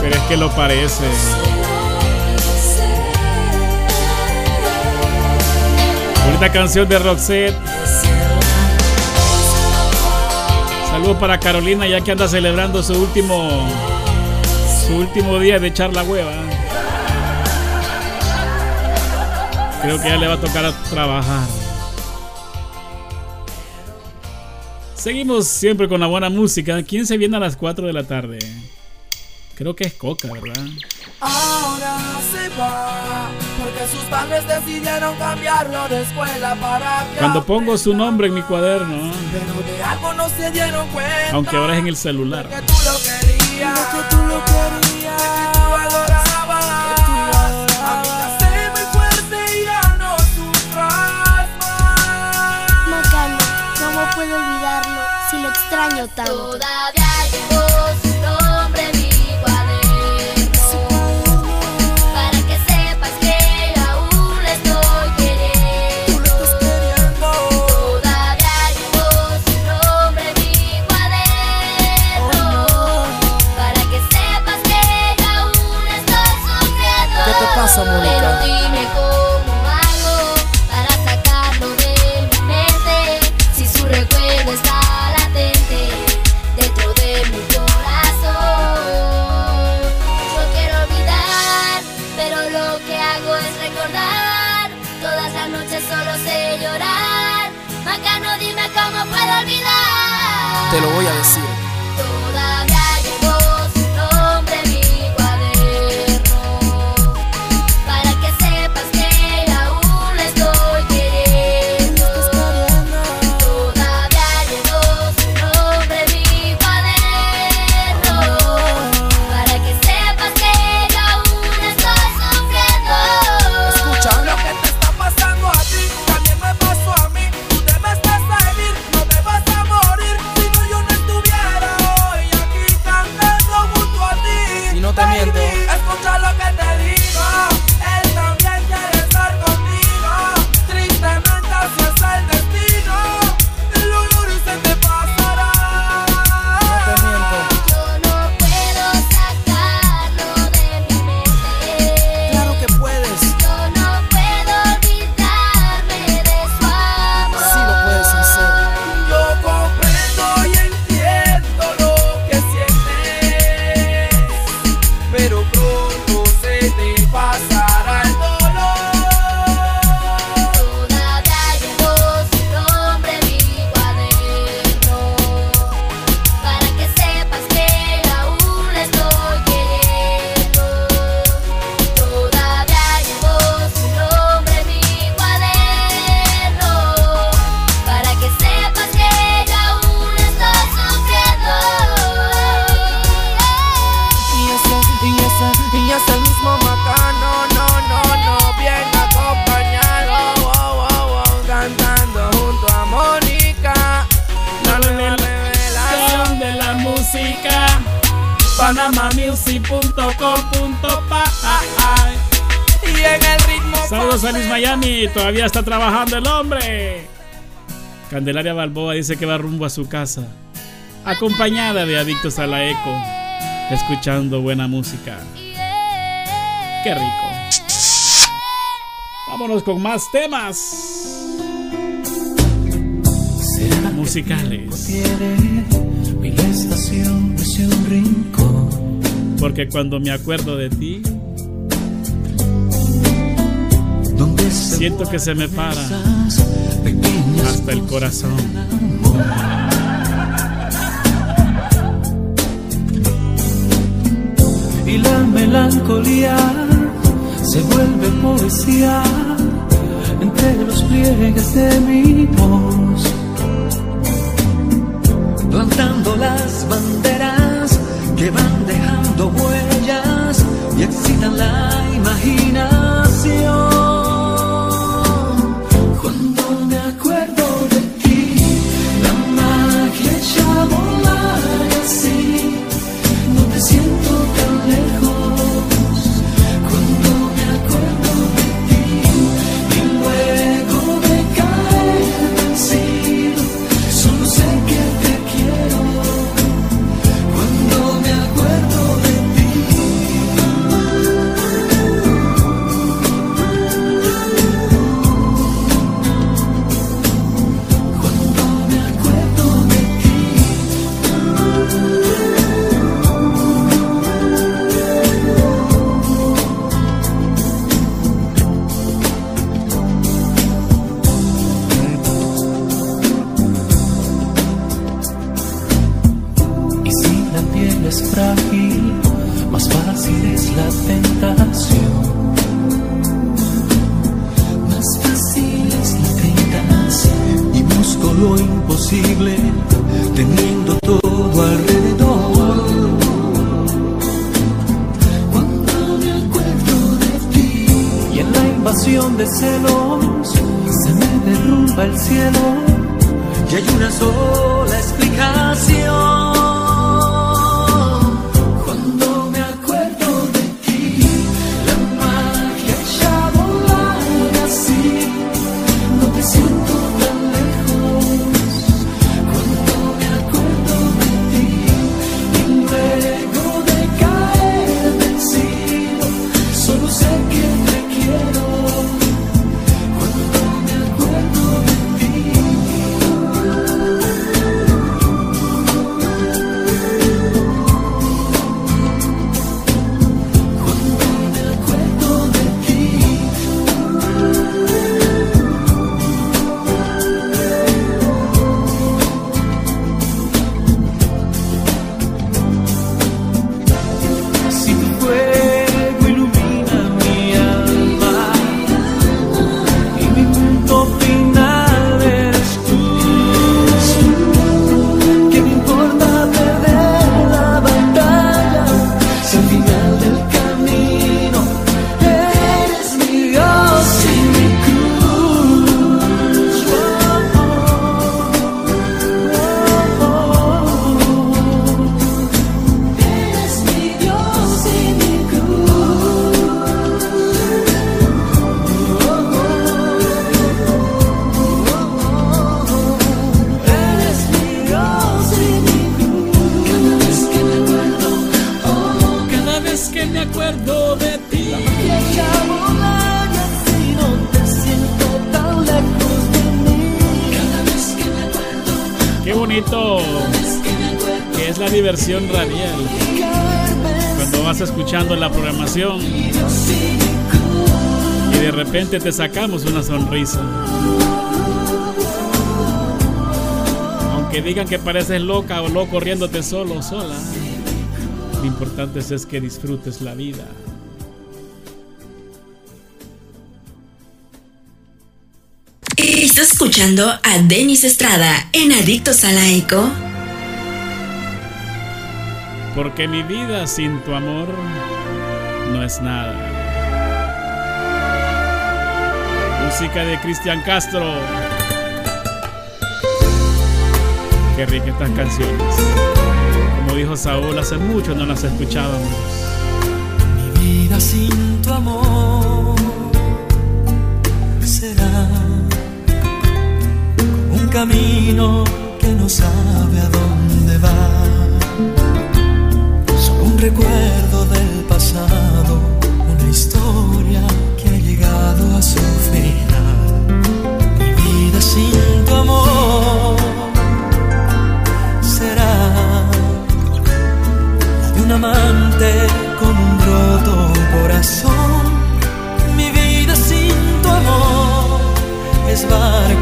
pero es que lo parece. Bonita canción de Roxette. Saludos para Carolina, ya que anda celebrando su último su último día de echar la hueva. Creo que ya le va a tocar trabajar. Seguimos siempre con la buena música. ¿Quién se viene a las 4 de la tarde? Creo que es Coca, ¿verdad? Ahora se va porque sus padres decidieron cambiarlo de escuela para que Cuando pongo su nombre en mi cuaderno, Pero de algo no se dieron cuenta aunque ahora es en el celular. que tú lo querías, que tú lo querías, que tú adorabas, que tú lo adorabas. Amiga, sé muy fuerte y ya no sufras más. Macano, ¿cómo puedo olvidarlo si lo extraño tanto? Todavía Te lo voy a decir. Candelaria Balboa dice que va rumbo a su casa, acompañada de adictos a la eco, escuchando buena música. Qué rico. Vámonos con más temas musicales. Porque cuando me acuerdo de ti, siento que se me para hasta el corazón. Y la melancolía se vuelve poesía entre los pliegues de mi voz. Plantando las banderas que van dejando huellas y excitan la imaginación. te sacamos una sonrisa. Aunque digan que pareces loca o loco riéndote solo o sola, lo importante es que disfrutes la vida. Estás escuchando a Denis Estrada en Adictos a la Eco. Porque mi vida sin tu amor no es nada. música de Cristian Castro. Qué ricas estas canciones. Como dijo Saúl, hace mucho no las escuchábamos. Mi vida sin tu amor será un camino que nos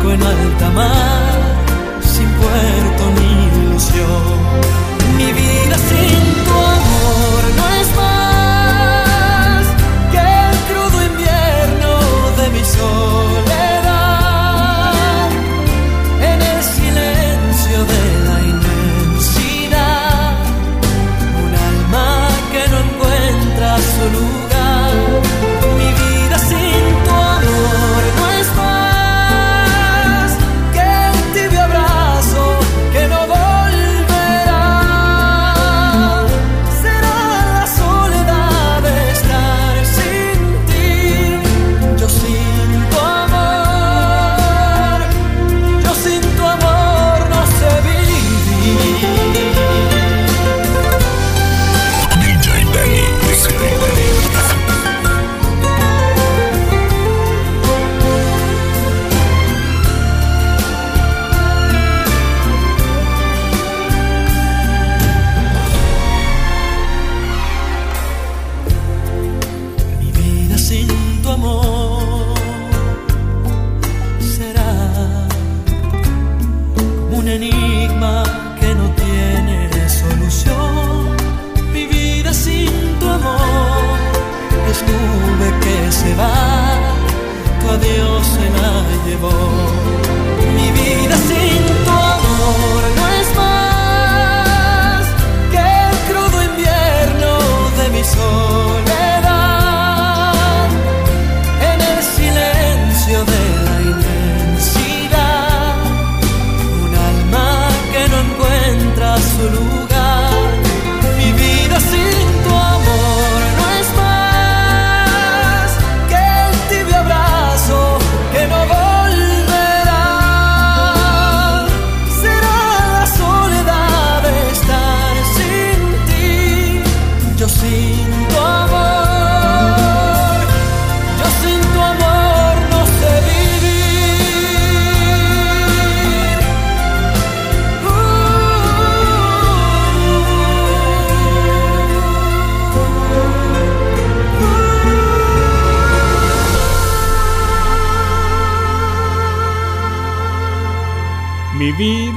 vuelo alta mar.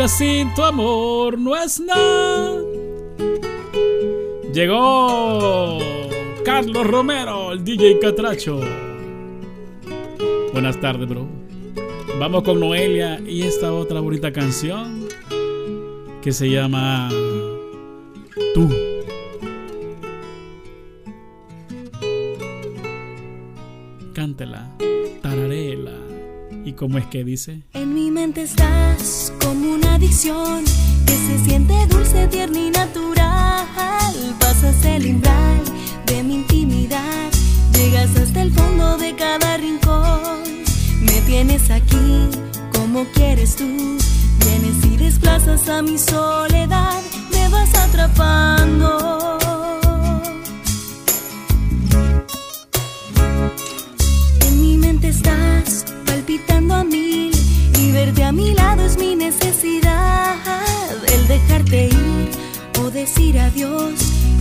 Sin tu amor no es nada. Llegó Carlos Romero, el DJ Catracho. Buenas tardes, bro. Vamos con Noelia y esta otra bonita canción que se llama Tú. Cántela, tararela. ¿Y cómo es que dice? En mi mente estás como una adicción que se siente dulce, tierna y natural. Pasas el umbral de mi intimidad, llegas hasta el fondo de cada rincón. Me tienes aquí como quieres tú, vienes y desplazas a mi soledad, me vas atrapando. En mi mente estás palpitando a mil y a mi lado es mi necesidad. El dejarte ir o decir adiós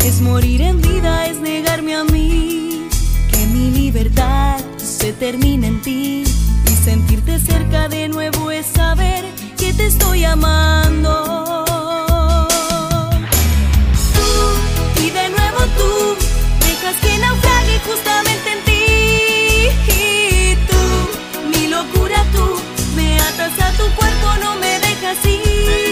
es morir en vida, es negarme a mí. Que mi libertad se termina en ti y sentirte cerca de nuevo es saber que te estoy amando. Tú y de nuevo tú dejas que naufrague justamente me atas a tu cuerpo, no me dejas ir.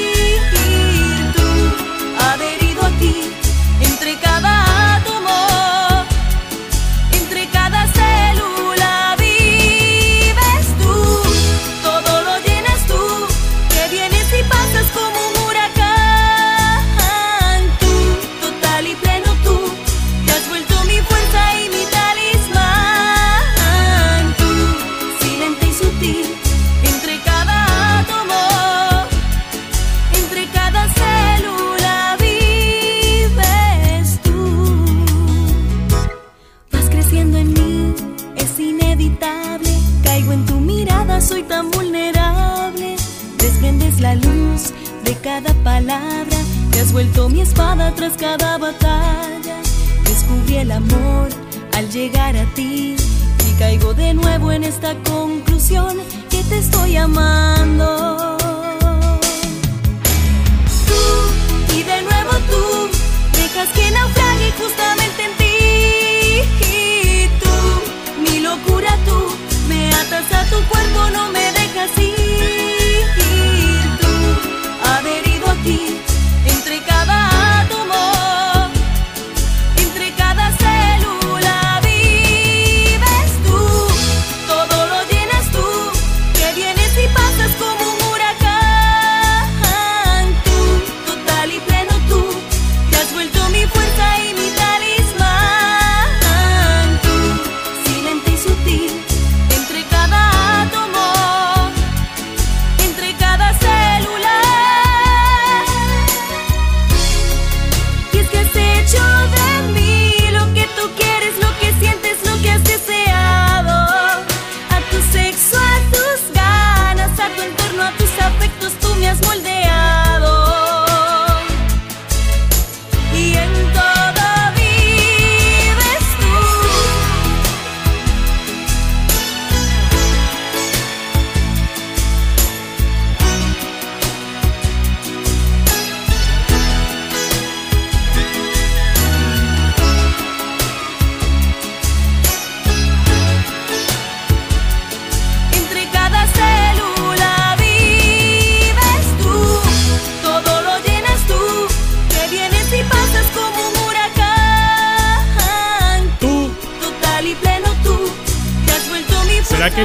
Vuelto mi espada tras cada batalla. Descubrí el amor al llegar a ti. Y caigo de nuevo en esta conclusión que te estoy amando. Tú y de nuevo tú dejas que naufrague justamente en ti. Y tú, mi locura tú, me atas a tu cuerpo, no me dejas ir. Tú, adherido aquí,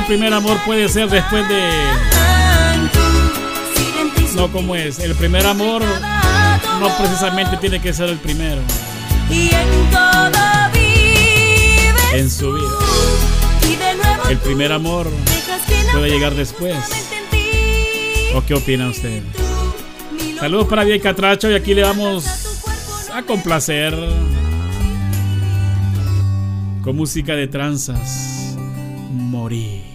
el primer amor puede ser después de... No, como es? El primer amor no precisamente tiene que ser el primero en su vida. El primer amor puede llegar después. ¿O qué opina usted? Saludos para Diego Catracho y aquí le vamos a complacer con música de tranzas. Morí.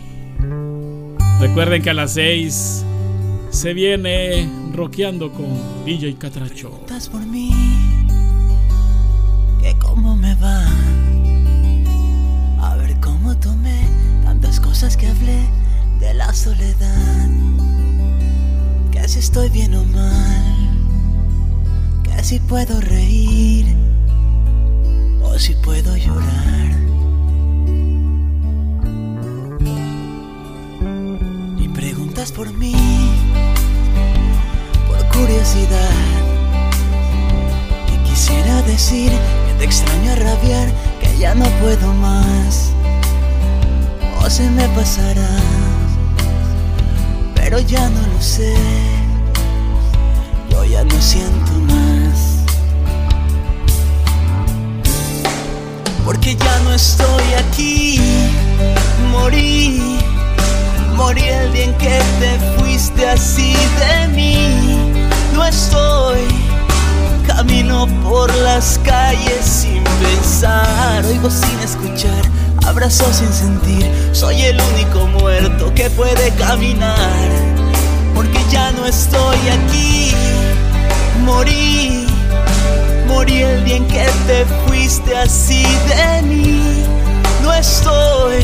Recuerden que a las 6 se viene rockeando con DJ Catracho. Preguntas por mí, que cómo me va. A ver cómo tomé tantas cosas que hablé de la soledad. Que si estoy bien o mal, que si puedo reír o si puedo llorar. Por mí, por curiosidad. Y quisiera decir que te extraño a rabiar, que ya no puedo más. O se me pasará, pero ya no lo sé. Yo ya no siento más. Porque ya no estoy aquí, morí, morí el día en que te fuiste así de mí. No estoy, camino por las calles sin pensar, oigo sin escuchar, abrazo sin sentir. Soy el único muerto que puede caminar, porque ya no estoy aquí, morí. Morí el día en que te fuiste así de mí. No estoy,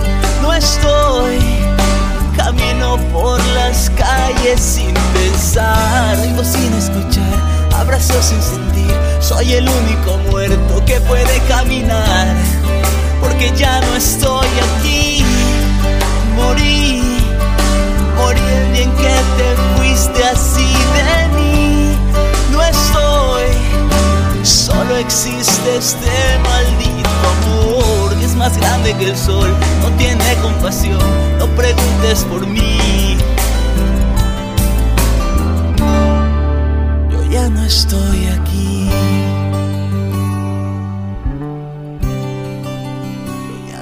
No estoy, camino por las calles sin pensar, oigo sin escuchar, abrazo sin sentir. Soy el único muerto que puede caminar, porque ya no estoy aquí. Morí, morí el día en que te fuiste así de mí. No estoy Solo existe este maldito amor más grande que el sol, no tiene compasión, no preguntes por mí. Yo ya no estoy aquí.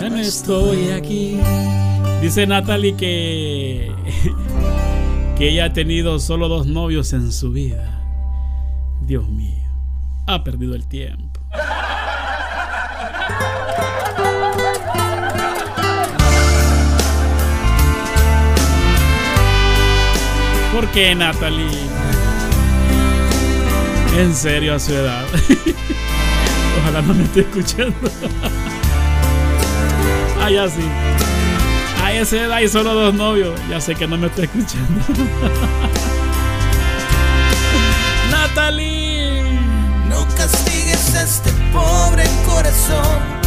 Ya no estoy aquí. Dice Natalie que que ella ha tenido solo dos novios en su vida. Dios mío, ha perdido el tiempo. ¿Por qué, Natalie? En serio, a su edad. Ojalá no me esté escuchando. ah, ya sí. A esa edad hay solo dos novios. Ya sé que no me está escuchando. Natalie. No castigues a este pobre corazón.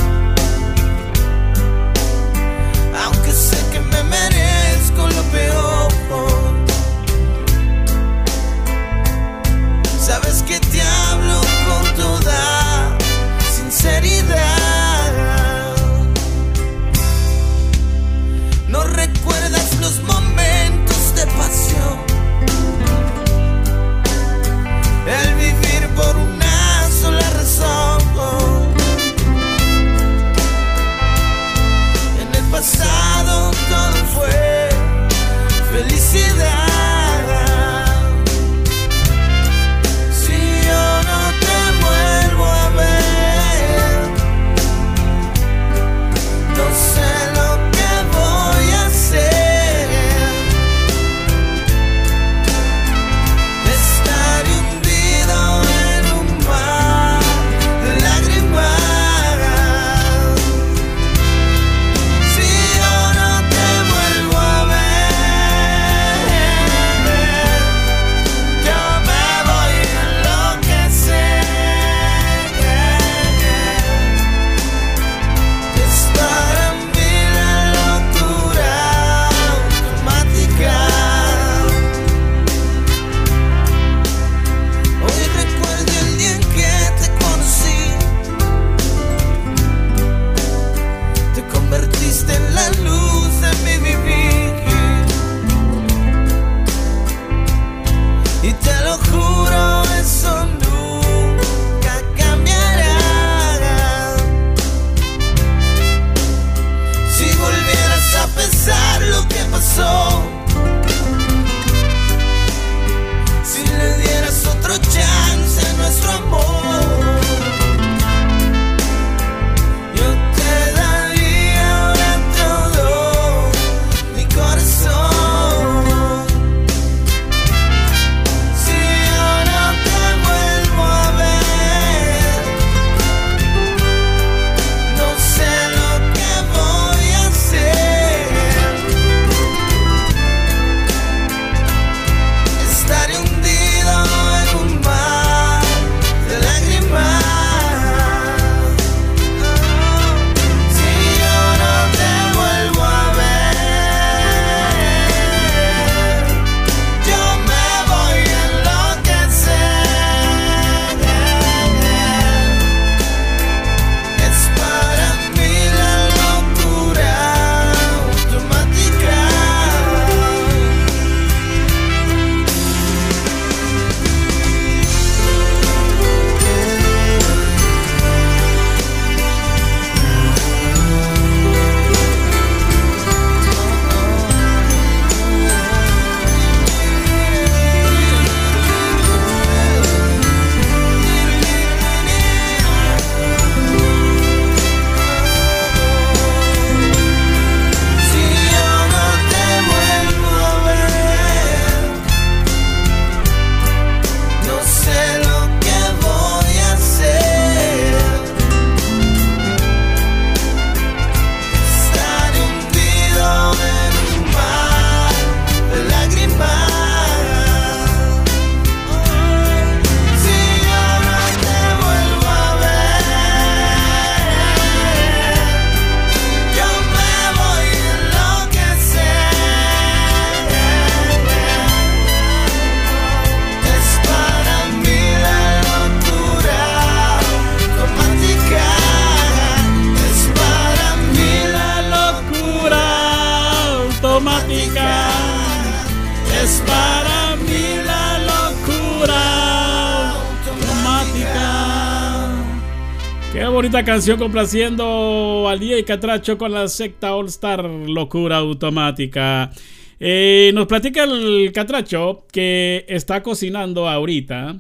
canción complaciendo al DJ Catracho con la secta All Star Locura Automática. Eh, nos platica el Catracho que está cocinando ahorita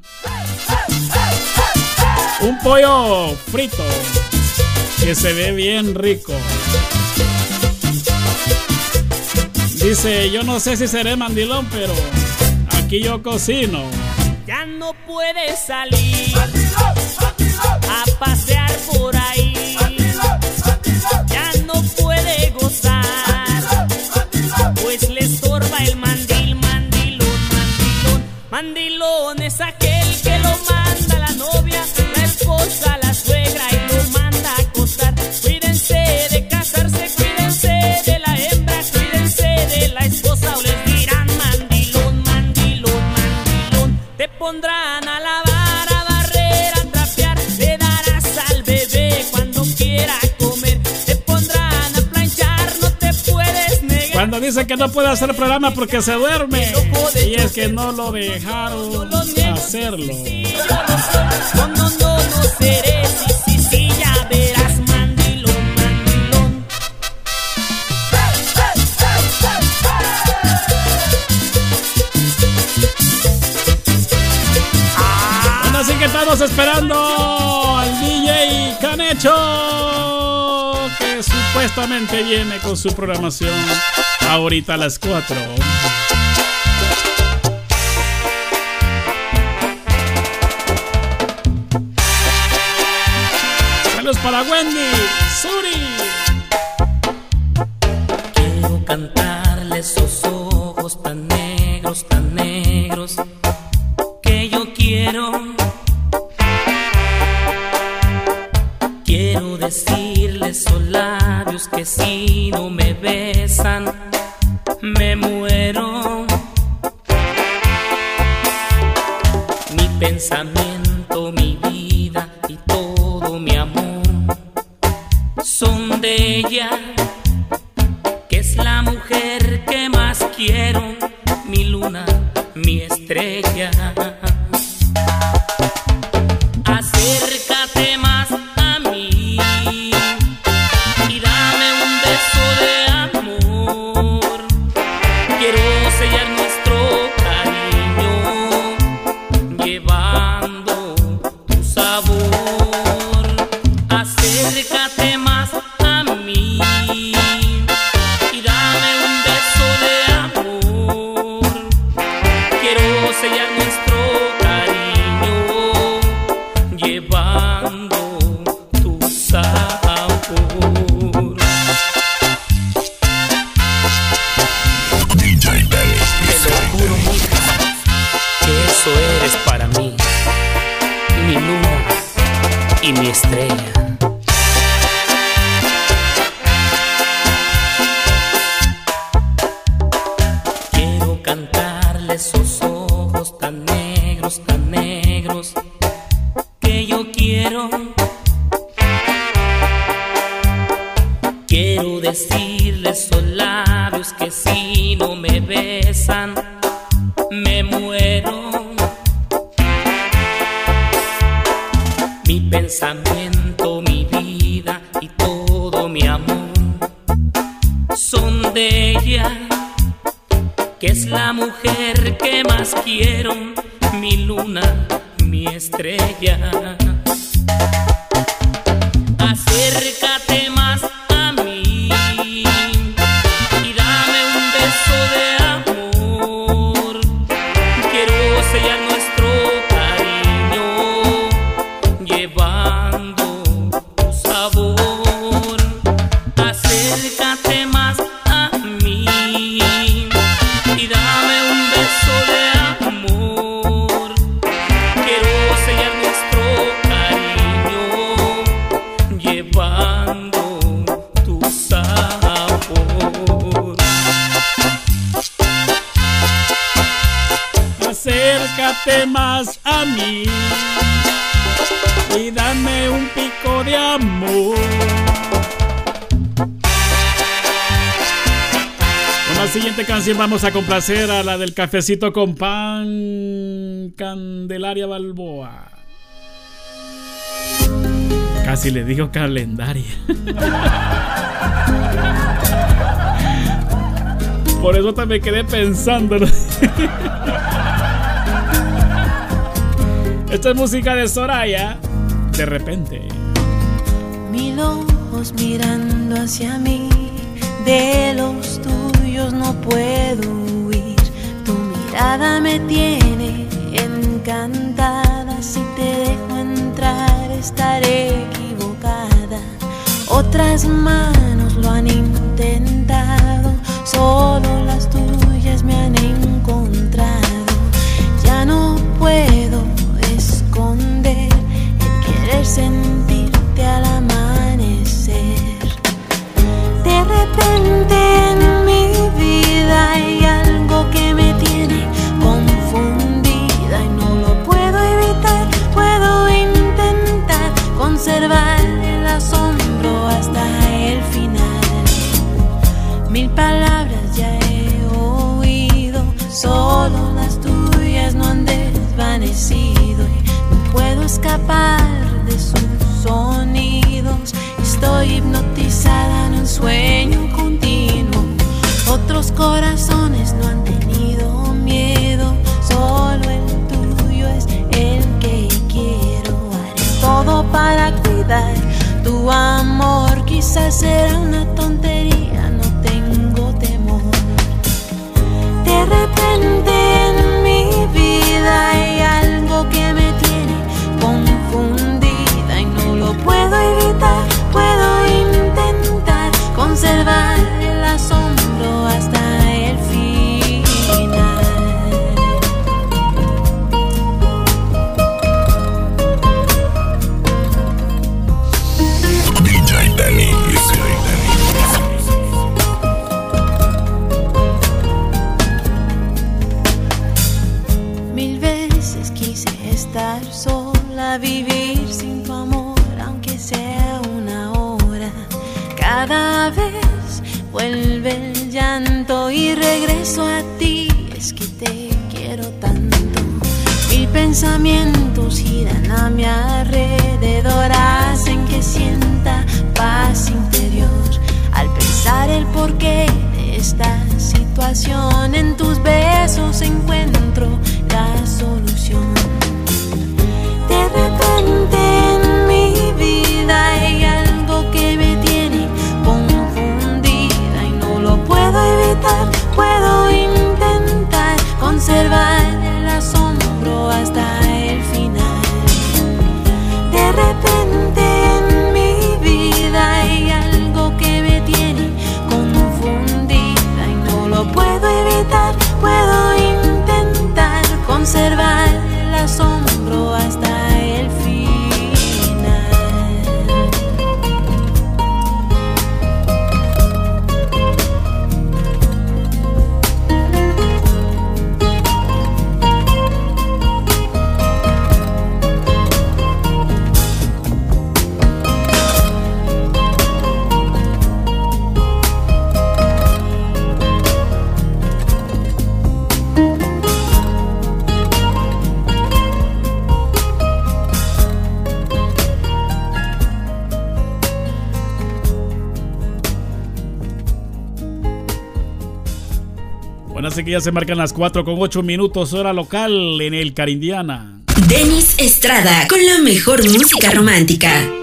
un pollo frito que se ve bien rico. Dice, yo no sé si seré mandilón, pero aquí yo cocino. Ya no puedes salir. por aí. dice que no puede hacer programa porque se duerme. Y es que no lo dejaron hacerlo. Así que estamos esperando al DJ Canecho supuestamente viene con su programación. Ahorita a las 4. Saludos para Wendy, Suri. a complacer a la del cafecito con pan Candelaria Balboa. Casi le digo calendaria. Por eso también quedé pensando. Esta es música de Soraya. De repente. Mil ojos mirando hacia mí, de los no puedo huir, tu mirada me tiene encantada, si te dejo entrar estaré equivocada, otras manos lo han intentado, solo se marcan las 4 con 8 minutos, hora local en el Carindiana. Denis Estrada con la mejor música romántica.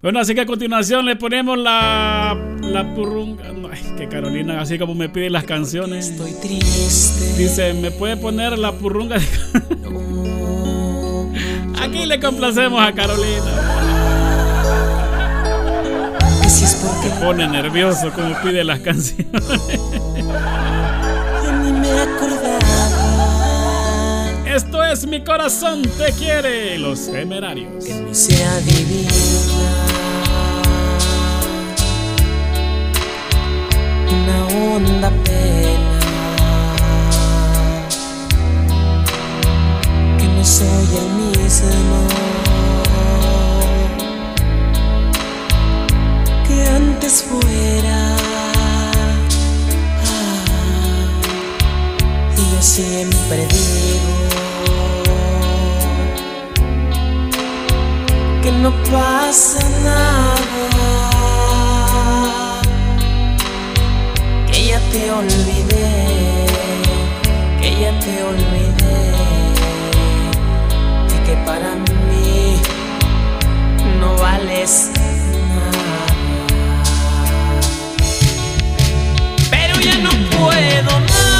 Bueno, así que a continuación le ponemos la, la purrunga. No, ay, que Carolina, así como me pide las canciones. Estoy triste. Dice, ¿me puede poner la purrunga? de- Aquí le complacemos a Carolina. Se pone nervioso como pide las canciones. me. Esto es Mi Corazón Te Quiere, los temerarios. Que no sea divina. Una honda pena. Que no soy el mismo. Que antes fuera. Y yo siempre digo que no pasa nada, te olvidé, que ya te olvidé, y que para mí no vales nada. Pero ya no puedo más,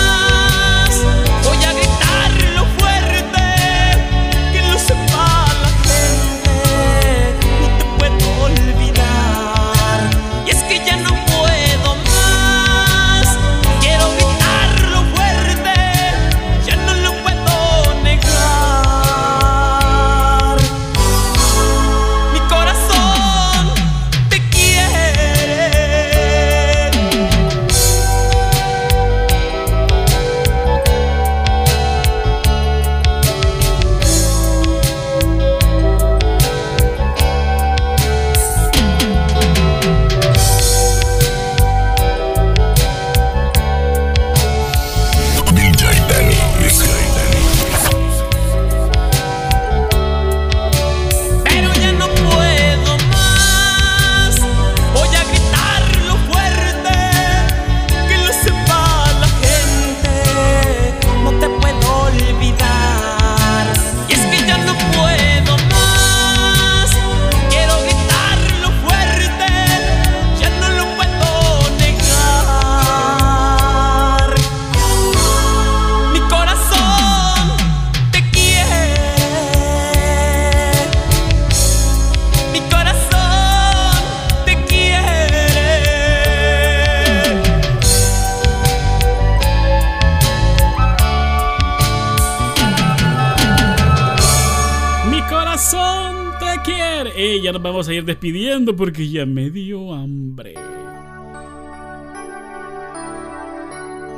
ya nos vamos a ir despidiendo porque ya me dio hambre.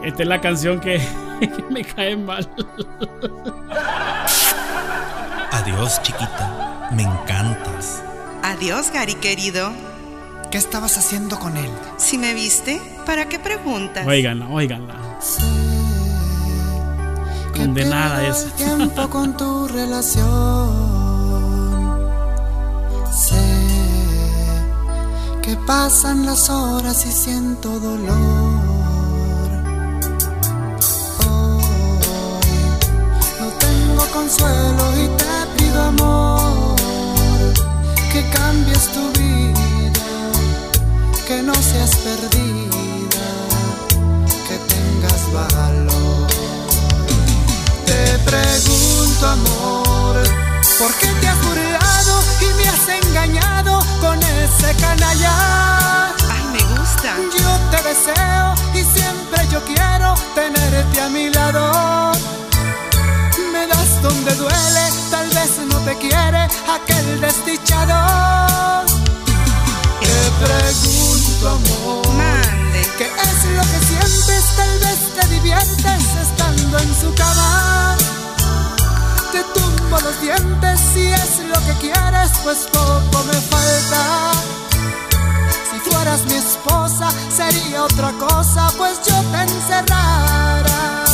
Esta es la canción que, que me cae mal. Adiós, chiquita. Me encantas. Adiós, Gary querido. ¿Qué estabas haciendo con él? Si me viste, ¿para qué preguntas? Óiganla, óiganla. Condenada Pierdo es. el tiempo con tu relación. Sé que pasan las horas y siento dolor. Hoy no tengo consuelo y te pido amor que cambies tu vida, que no seas perdida, que tengas valor. Te pregunto, amor, ¿por qué te has ese canalla? Ay, me gusta. Yo te deseo y siempre yo quiero tenerte a mi lado. Me das donde duele, tal vez no te quiere aquel desdichado. Te pregunto, amor, ¿qué es lo que sientes? Tal vez te diviertes estando en su cama. Te tumbo los dientes si es lo que quieres, pues poco me falta. Si fueras mi esposa sería otra cosa, pues yo te encerrara.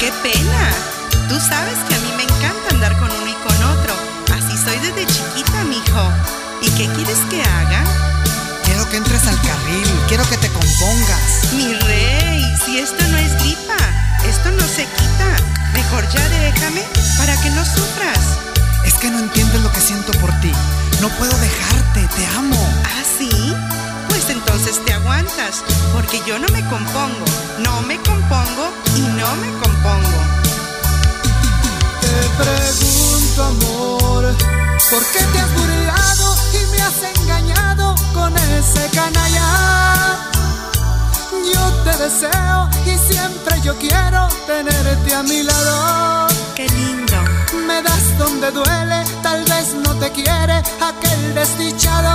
¡Qué pena! Tú sabes que entres al carril, quiero que te compongas. Mi rey, si esto no es gripa, esto no se quita. Mejor ya déjame para que no sufras. Es que no entiendes lo que siento por ti. No puedo dejarte, te amo. ¿Ah, sí? Pues entonces te aguantas, porque yo no me compongo, no me compongo y no me compongo. Te pregunto, amor, ¿por qué te has burlado me has engañado con ese canalla? Yo te deseo y siempre yo quiero tenerte a mi lado. Qué lindo. Me das donde duele, tal vez no te quiere aquel desdichado.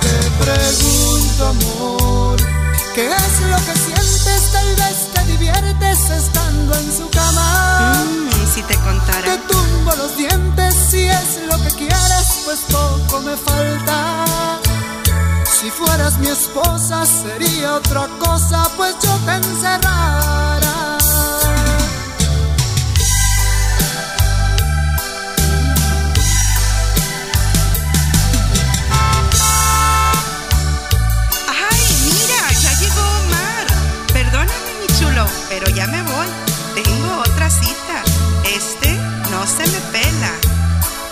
Te pregunto, amor, ¿qué es lo que sientes? Tal vez te diviertes estando en su cama. Mm, si te contara. Te tumbo los dientes si es lo que quieres, pues poco me falta. Si fueras mi esposa sería otra cosa, pues yo te encerrara. ¡Ay, mira! Ya llegó Omar. Perdóname, mi chulo, pero ya me voy. Tengo otra cita. Este no se me pela.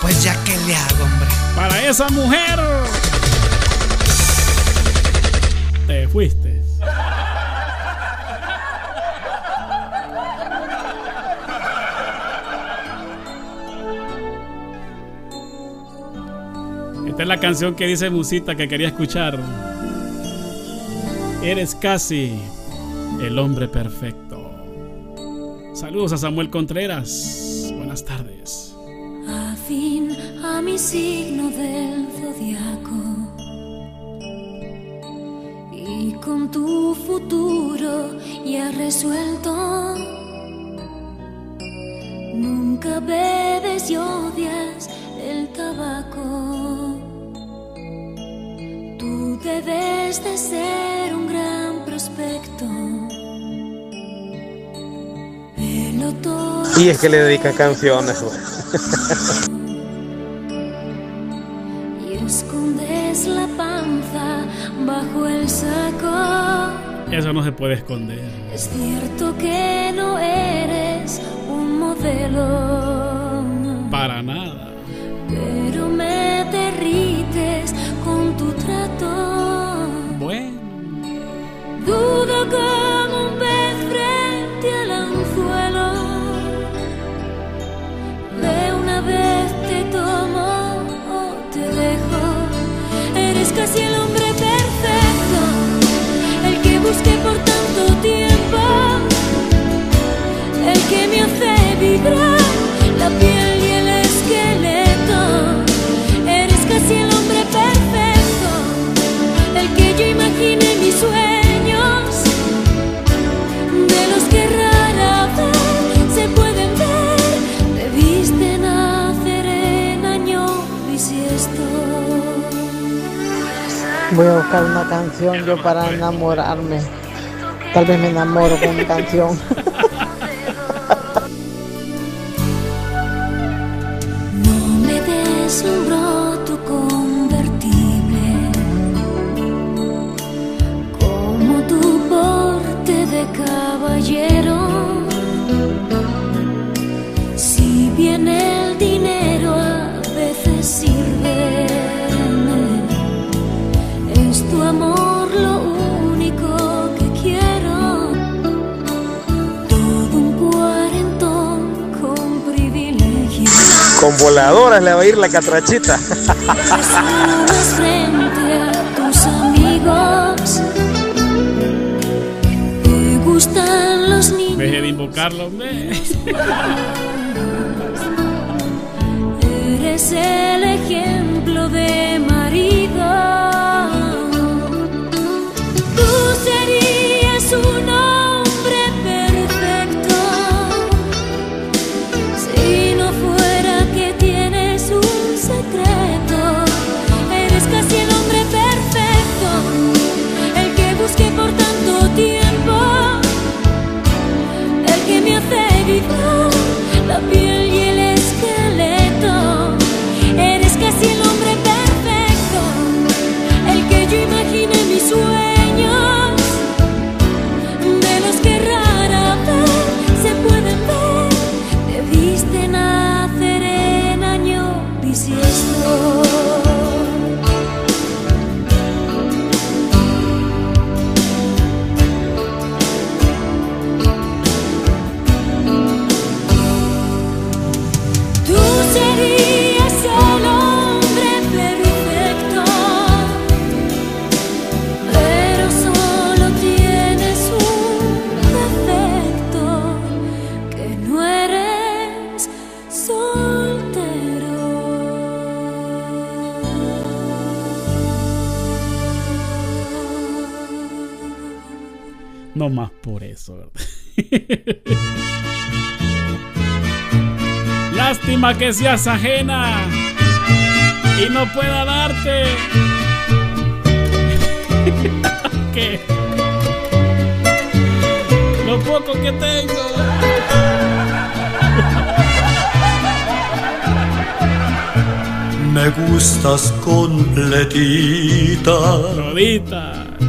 Pues ya que le hago, hombre. Para esa mujer. Te fuiste. Esta es la canción que dice Musita que quería escuchar. Eres casi el hombre perfecto. Saludos a Samuel Contreras. Buenas tardes. A mi signo del zodiaco. Y con tu futuro ya resuelto. Nunca bebes y odias el tabaco. Tú debes de ser un gran prospecto. Y es que le dedican canciones. bajo el saco. Eso no se puede esconder. Es cierto que no eres un modelo, Para nada. pero me derrites con tu trato. Bueno. Dudo como vibra la piel y el esqueleto. Eres casi el hombre perfecto, el que yo imaginé en mis sueños, de los que rara vez se pueden ver. Te viste nacer en año bisiesto. Voy a buscar una canción yo para enamorarme. Tal vez me enamoro con mi canción. voladoras le va a ir la catrachita. Presumes frente a tus amigos. Te gustan los niños. Deje de invocarlo, hombre. Eres el ejemplo de eso, ¿verdad? Lástima que seas ajena y no pueda darte. ¿Qué? Lo poco que tengo. Me gustas completita.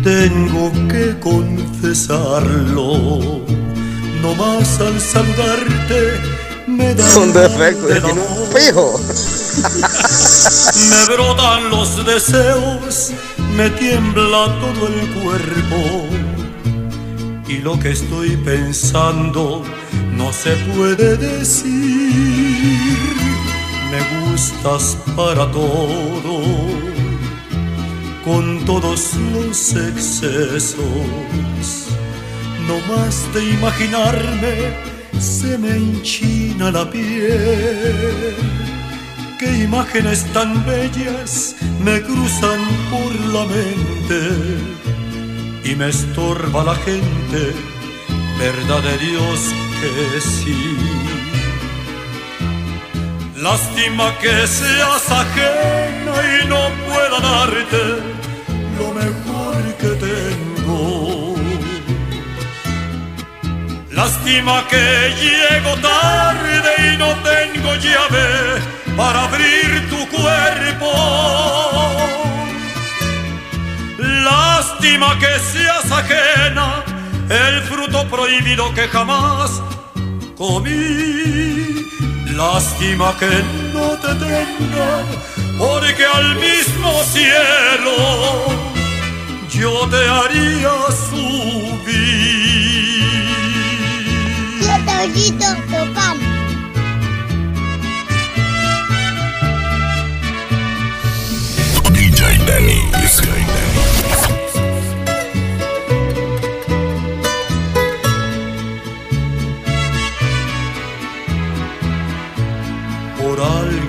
Tengo que confesarlo. No más al saludarte me da Un defecto, tiene un. Me brotan los deseos, me tiembla todo el cuerpo. Y lo que estoy pensando no se puede decir. Me gustas para todo, con todos los excesos. No más de imaginarme, se me hinchina la piel. Qué imágenes tan bellas me cruzan por la mente y me estorba la gente, verdad de Dios que sí. Lástima que seas ajena y no pueda darte lo mejor que tengo. Lástima que llego tarde y no tengo llave para abrir tu cuerpo. Lástima que seas ajena, el fruto prohibido que jamás comí. Lástima que no te tenga, porque al mismo cielo yo te haría subir. Siete hoyitos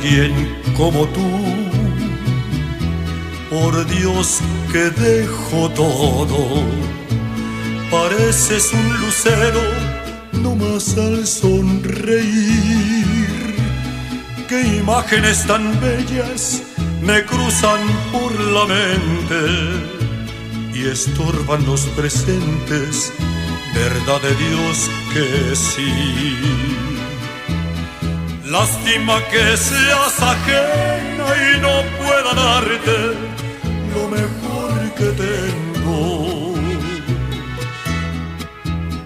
alguien como tú. Por Dios que dejo todo, pareces un lucero, no más al sonreír. Qué imágenes tan bellas me cruzan por la mente y estorban los presentes, verdad de Dios que sí. Lástima que seas ajena y no pueda darte lo mejor que tengo.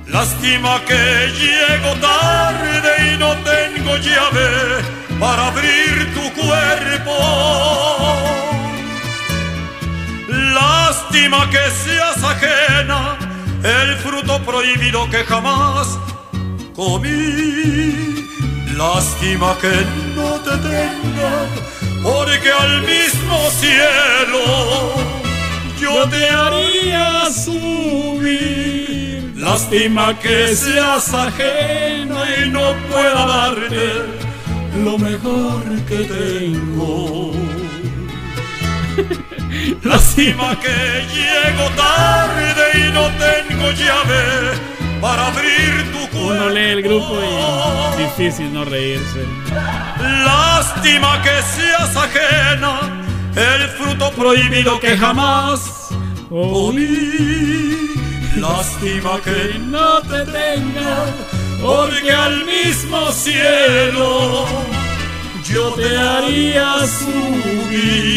Lástima que llego tarde y no tengo llave para abrir tu cuerpo. Lástima que seas ajena, el fruto prohibido que jamás comí. Lástima que no te tenga, porque al mismo cielo yo te haría subir. Lástima que seas ajena y no pueda darte lo mejor que tengo. Lástima que llego tarde y no tengo llave para abrir tu cuerpo. Uno lee el grupo y difícil no reírse. Lástima que seas ajena, el fruto prohibido que jamás comí. Lástima que no te tenga, porque al mismo cielo yo te haría subir.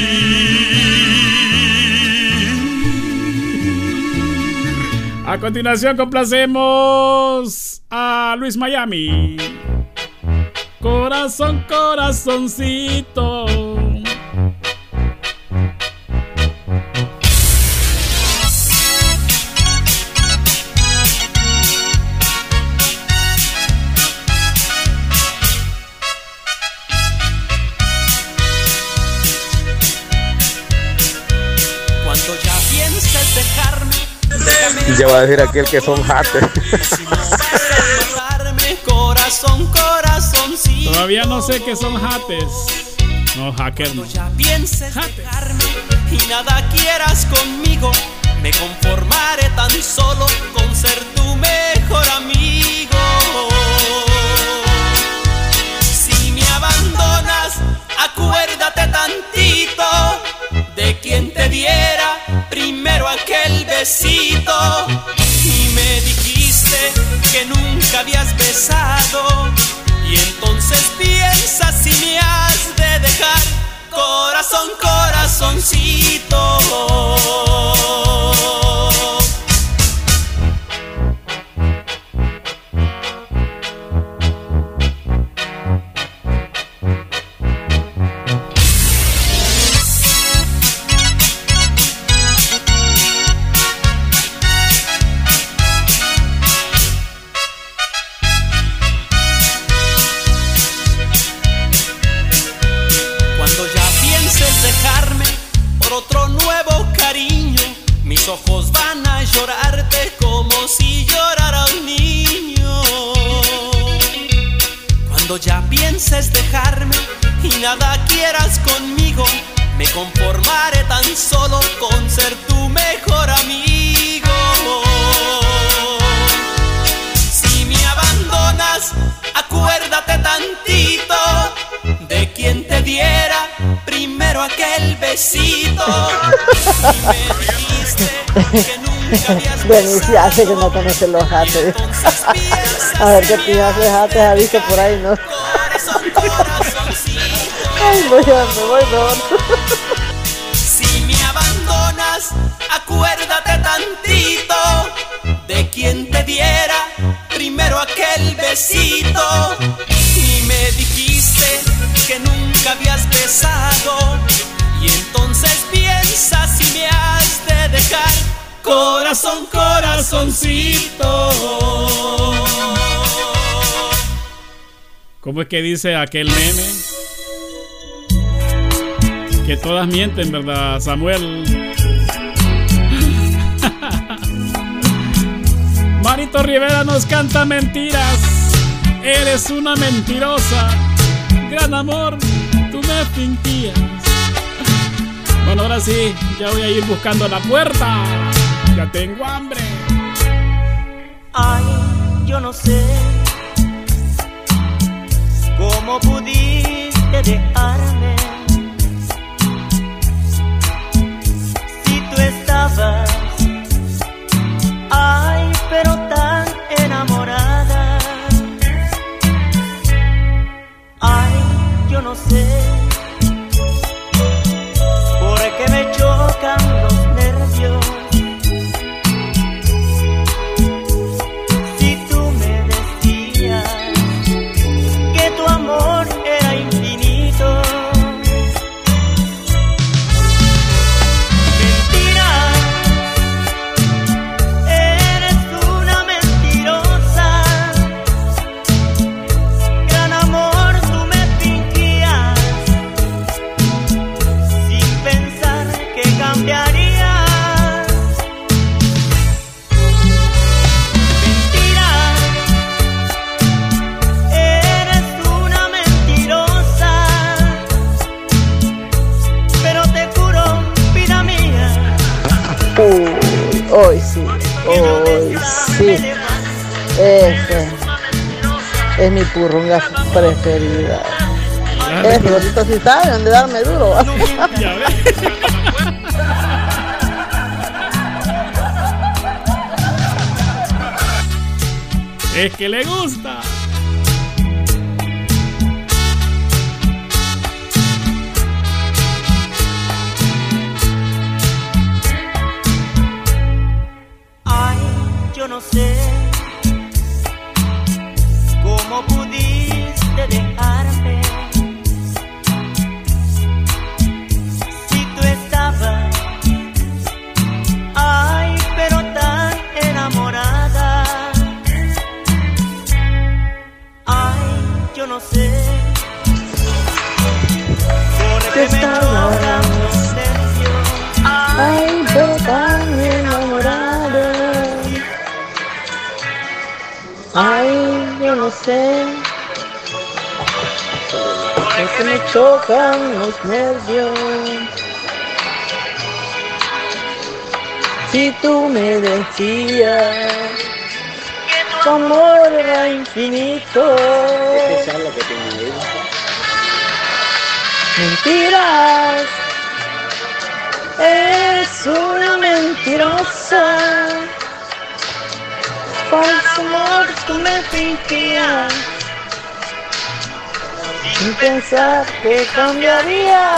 A continuación complacemos a Luis Miami. Corazón, corazoncito. Va a decir aquel que son corazoncito. Todavía no sé qué son hates. No, hacker no. Ya pienses dejarme y nada quieras conmigo, me conformaré tan solo con ser tu mejor amigo. Si me abandonas, acuérdate tantito de quien te diera primero aquel besito. Y me dijiste que nunca habías besado. Y entonces piensa si me has de dejar corazón, corazoncito. Y nada quieras conmigo, me conformaré tan solo con ser tu mejor amigo. Si me abandonas, acuérdate tantito de quien te diera primero aquel besito. Y me dijiste que nunca habías Benicia hace que no conoce los haters. A ver qué opinas de haters, ha visto por ahí, ¿no? Ay, voy a me voy, no. Si me abandonas, acuérdate tantito de quien te diera primero aquel besito. Y me dijiste que nunca habías besado. Y entonces piensa si me has de dejar corazón, corazoncito. ¿Cómo es que dice aquel meme? Que todas mienten, ¿verdad, Samuel? Marito Rivera nos canta mentiras. Eres una mentirosa. Gran amor, tú me fingías. Bueno, ahora sí, ya voy a ir buscando la puerta. Ya tengo hambre. Ay, yo no sé cómo pudiste dejarme Ese, los sí saben dónde darme duro. Es que le gusta. Mentiras. Es una mentirosa. Falso amor tú me fingías. Sin pensar que cambiaría.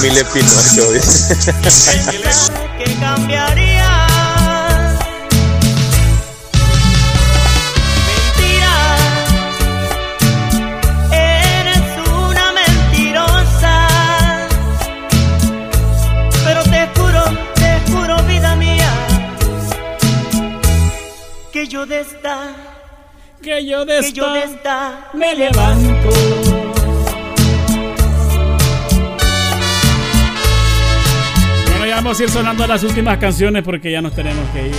Familia Pinocho, que cambiaría. Que yo de esta, que yo de esta me levanto. Vamos a ir sonando las últimas canciones porque ya nos tenemos que ir.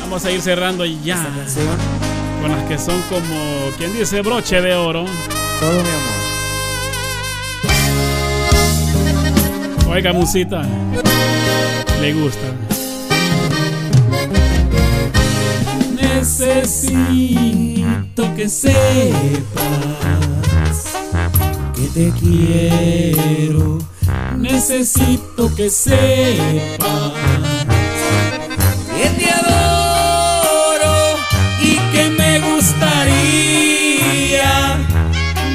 Vamos a ir cerrando ya. Con las que son como, ¿quién dice? Broche de oro. Todo mi amor. Oiga, musita. Le gusta. Necesito que sepas que te quiero. Necesito que sepas que te adoro y que me gustaría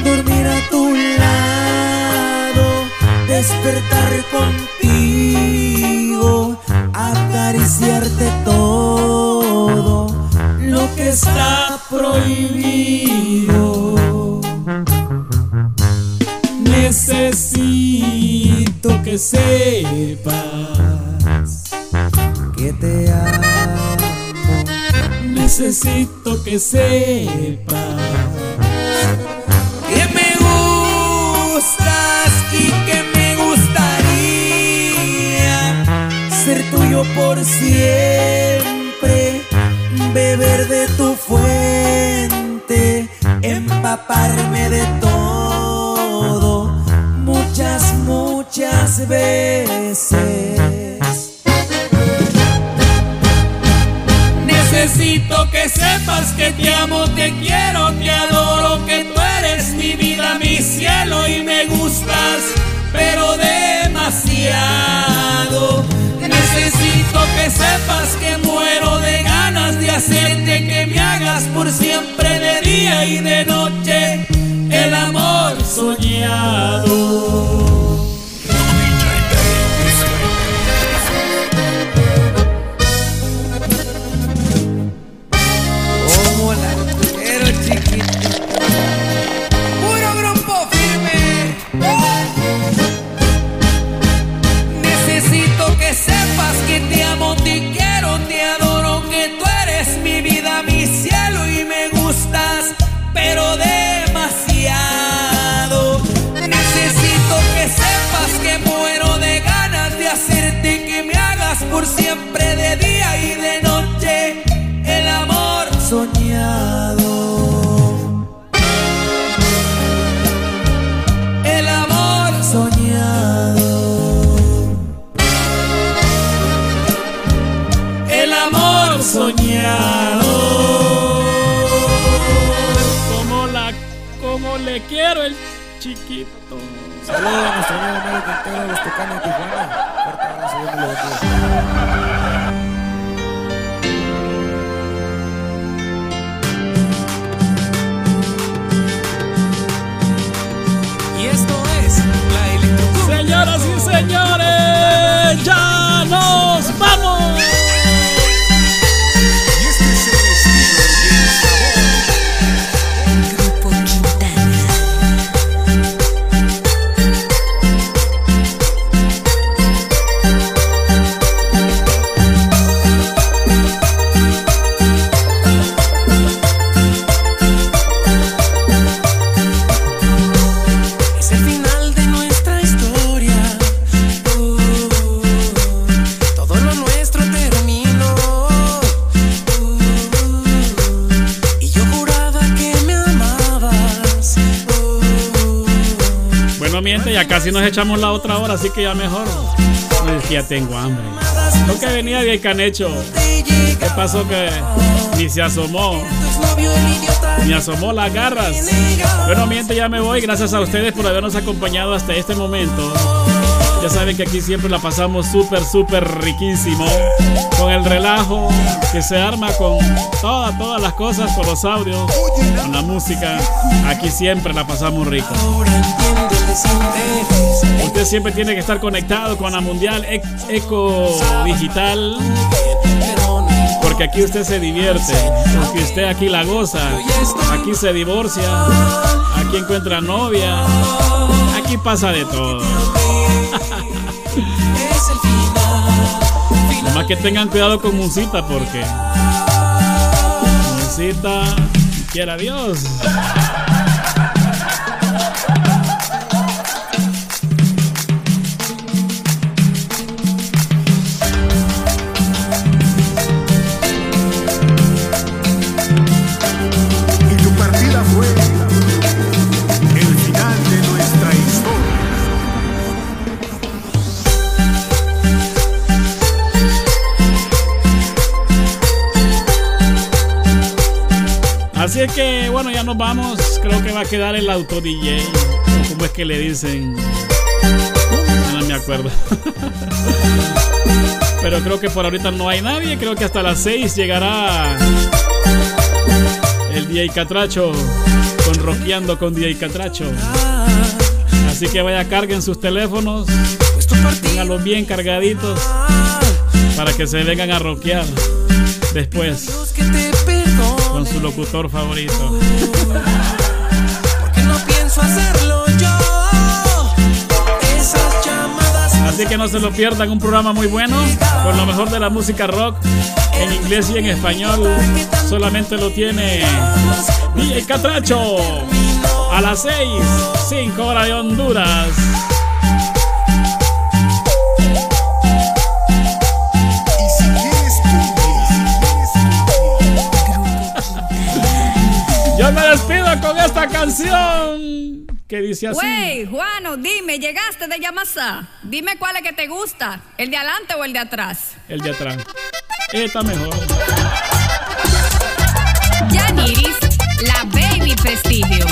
dormir a tu lado, despertar contigo, acariciarte todo lo que está prohibido. Que sepas que te amo. Necesito que sepas que me gustas y que me gustaría ser tuyo por siempre, beber de tu fuente, empaparme de todo, muchas veces. que sepas que te amo, te quiero, te adoro, que tú eres mi vida, mi cielo y me gustas, pero demasiado. Necesito que sepas que muero de ganas de hacerte que me hagas por siempre de día y de noche el amor soñado. Saludos a nuestro amigo Mario Quintero los Tucanes de Tijuana. Fuerte abrazo. Ya casi nos echamos la otra hora, así que ya mejor. No, que ya tengo hambre. Lo venía de Canecho. ¿Qué pasó que ni se asomó? Ni asomó las garras. Bueno, miente, ya me voy. Gracias a ustedes por habernos acompañado hasta este momento. Ya saben que aquí siempre la pasamos súper, súper riquísimo. Con el relajo que se arma con todas, todas las cosas, con los audios, con la música. Aquí siempre la pasamos rico. Usted siempre tiene que estar conectado con la Mundial Ec- Eco Digital. Porque aquí usted se divierte, porque usted aquí la goza, aquí se divorcia, aquí encuentra novia, aquí pasa de todo. Nomás que tengan cuidado con Musita porque Musita, quiera Dios. Que bueno, ya nos vamos. Creo que va a quedar el auto DJ. o ¿Cómo es que le dicen? No me acuerdo. Pero creo que por ahorita no hay nadie. Creo que hasta las 6 llegará el DJ Catracho. Con Rockeando con DJ Catracho. Así que vaya, carguen sus teléfonos. Pónganlos bien cargaditos. Para que se vengan a rockear después. Su locutor favorito. porque no pienso hacerlo yo. Esas llamadas. Así que no se lo pierdan, un programa muy bueno con lo mejor de la música rock en inglés y en español. Solamente lo tiene DJ Catracho a las 6, 5 horas de Honduras. Yo me despido con esta canción que dice así. Wey, Juano, dime, llegaste de Yamasa. Dime cuál es que te gusta, el de adelante o el de atrás. El de atrás. Está mejor. Yaniris, la baby prestigio.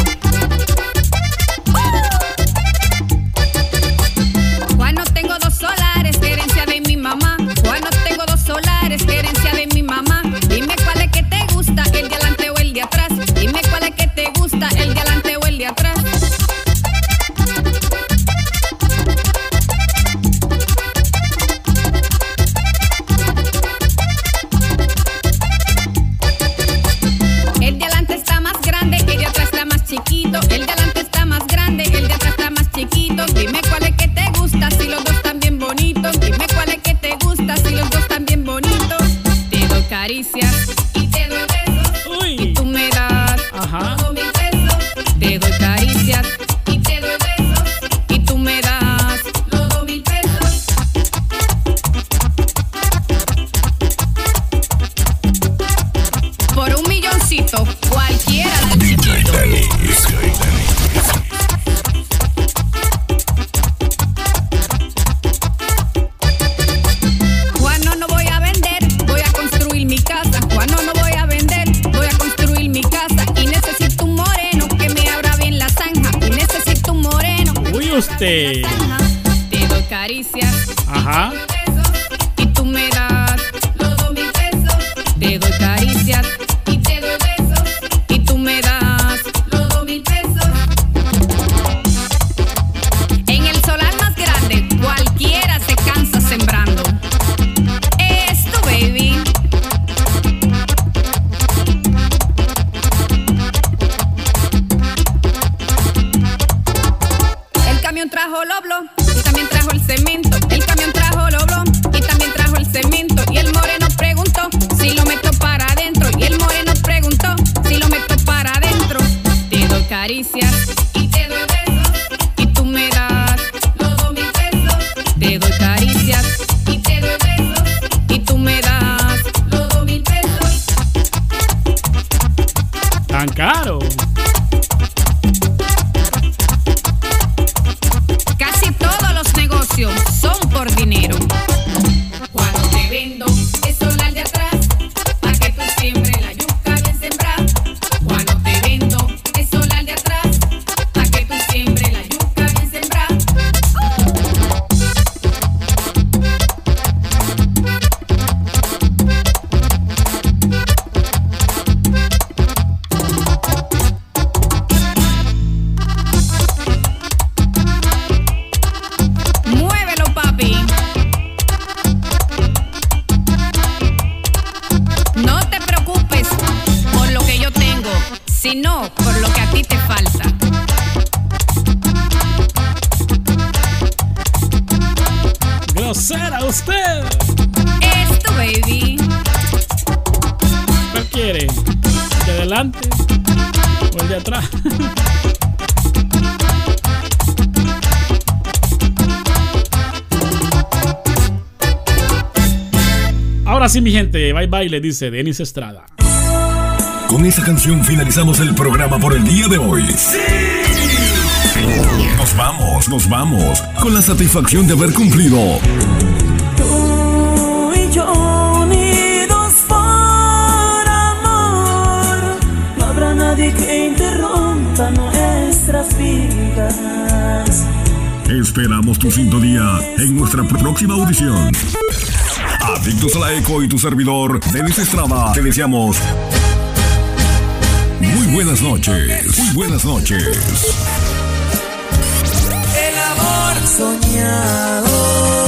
mi gente. Bye bye, le dice Denis Estrada. Con esta canción finalizamos el programa por el día de hoy. ¡Sí! Nos vamos, nos vamos, con la satisfacción de haber cumplido. Tú y yo unidos por amor, no habrá nadie que interrumpa nuestras vidas. Esperamos tu sintonía en nuestra próxima audición. Adictos a la Eco y tu servidor, Denis Estrada, te deseamos muy buenas noches, muy buenas noches. El amor soñado.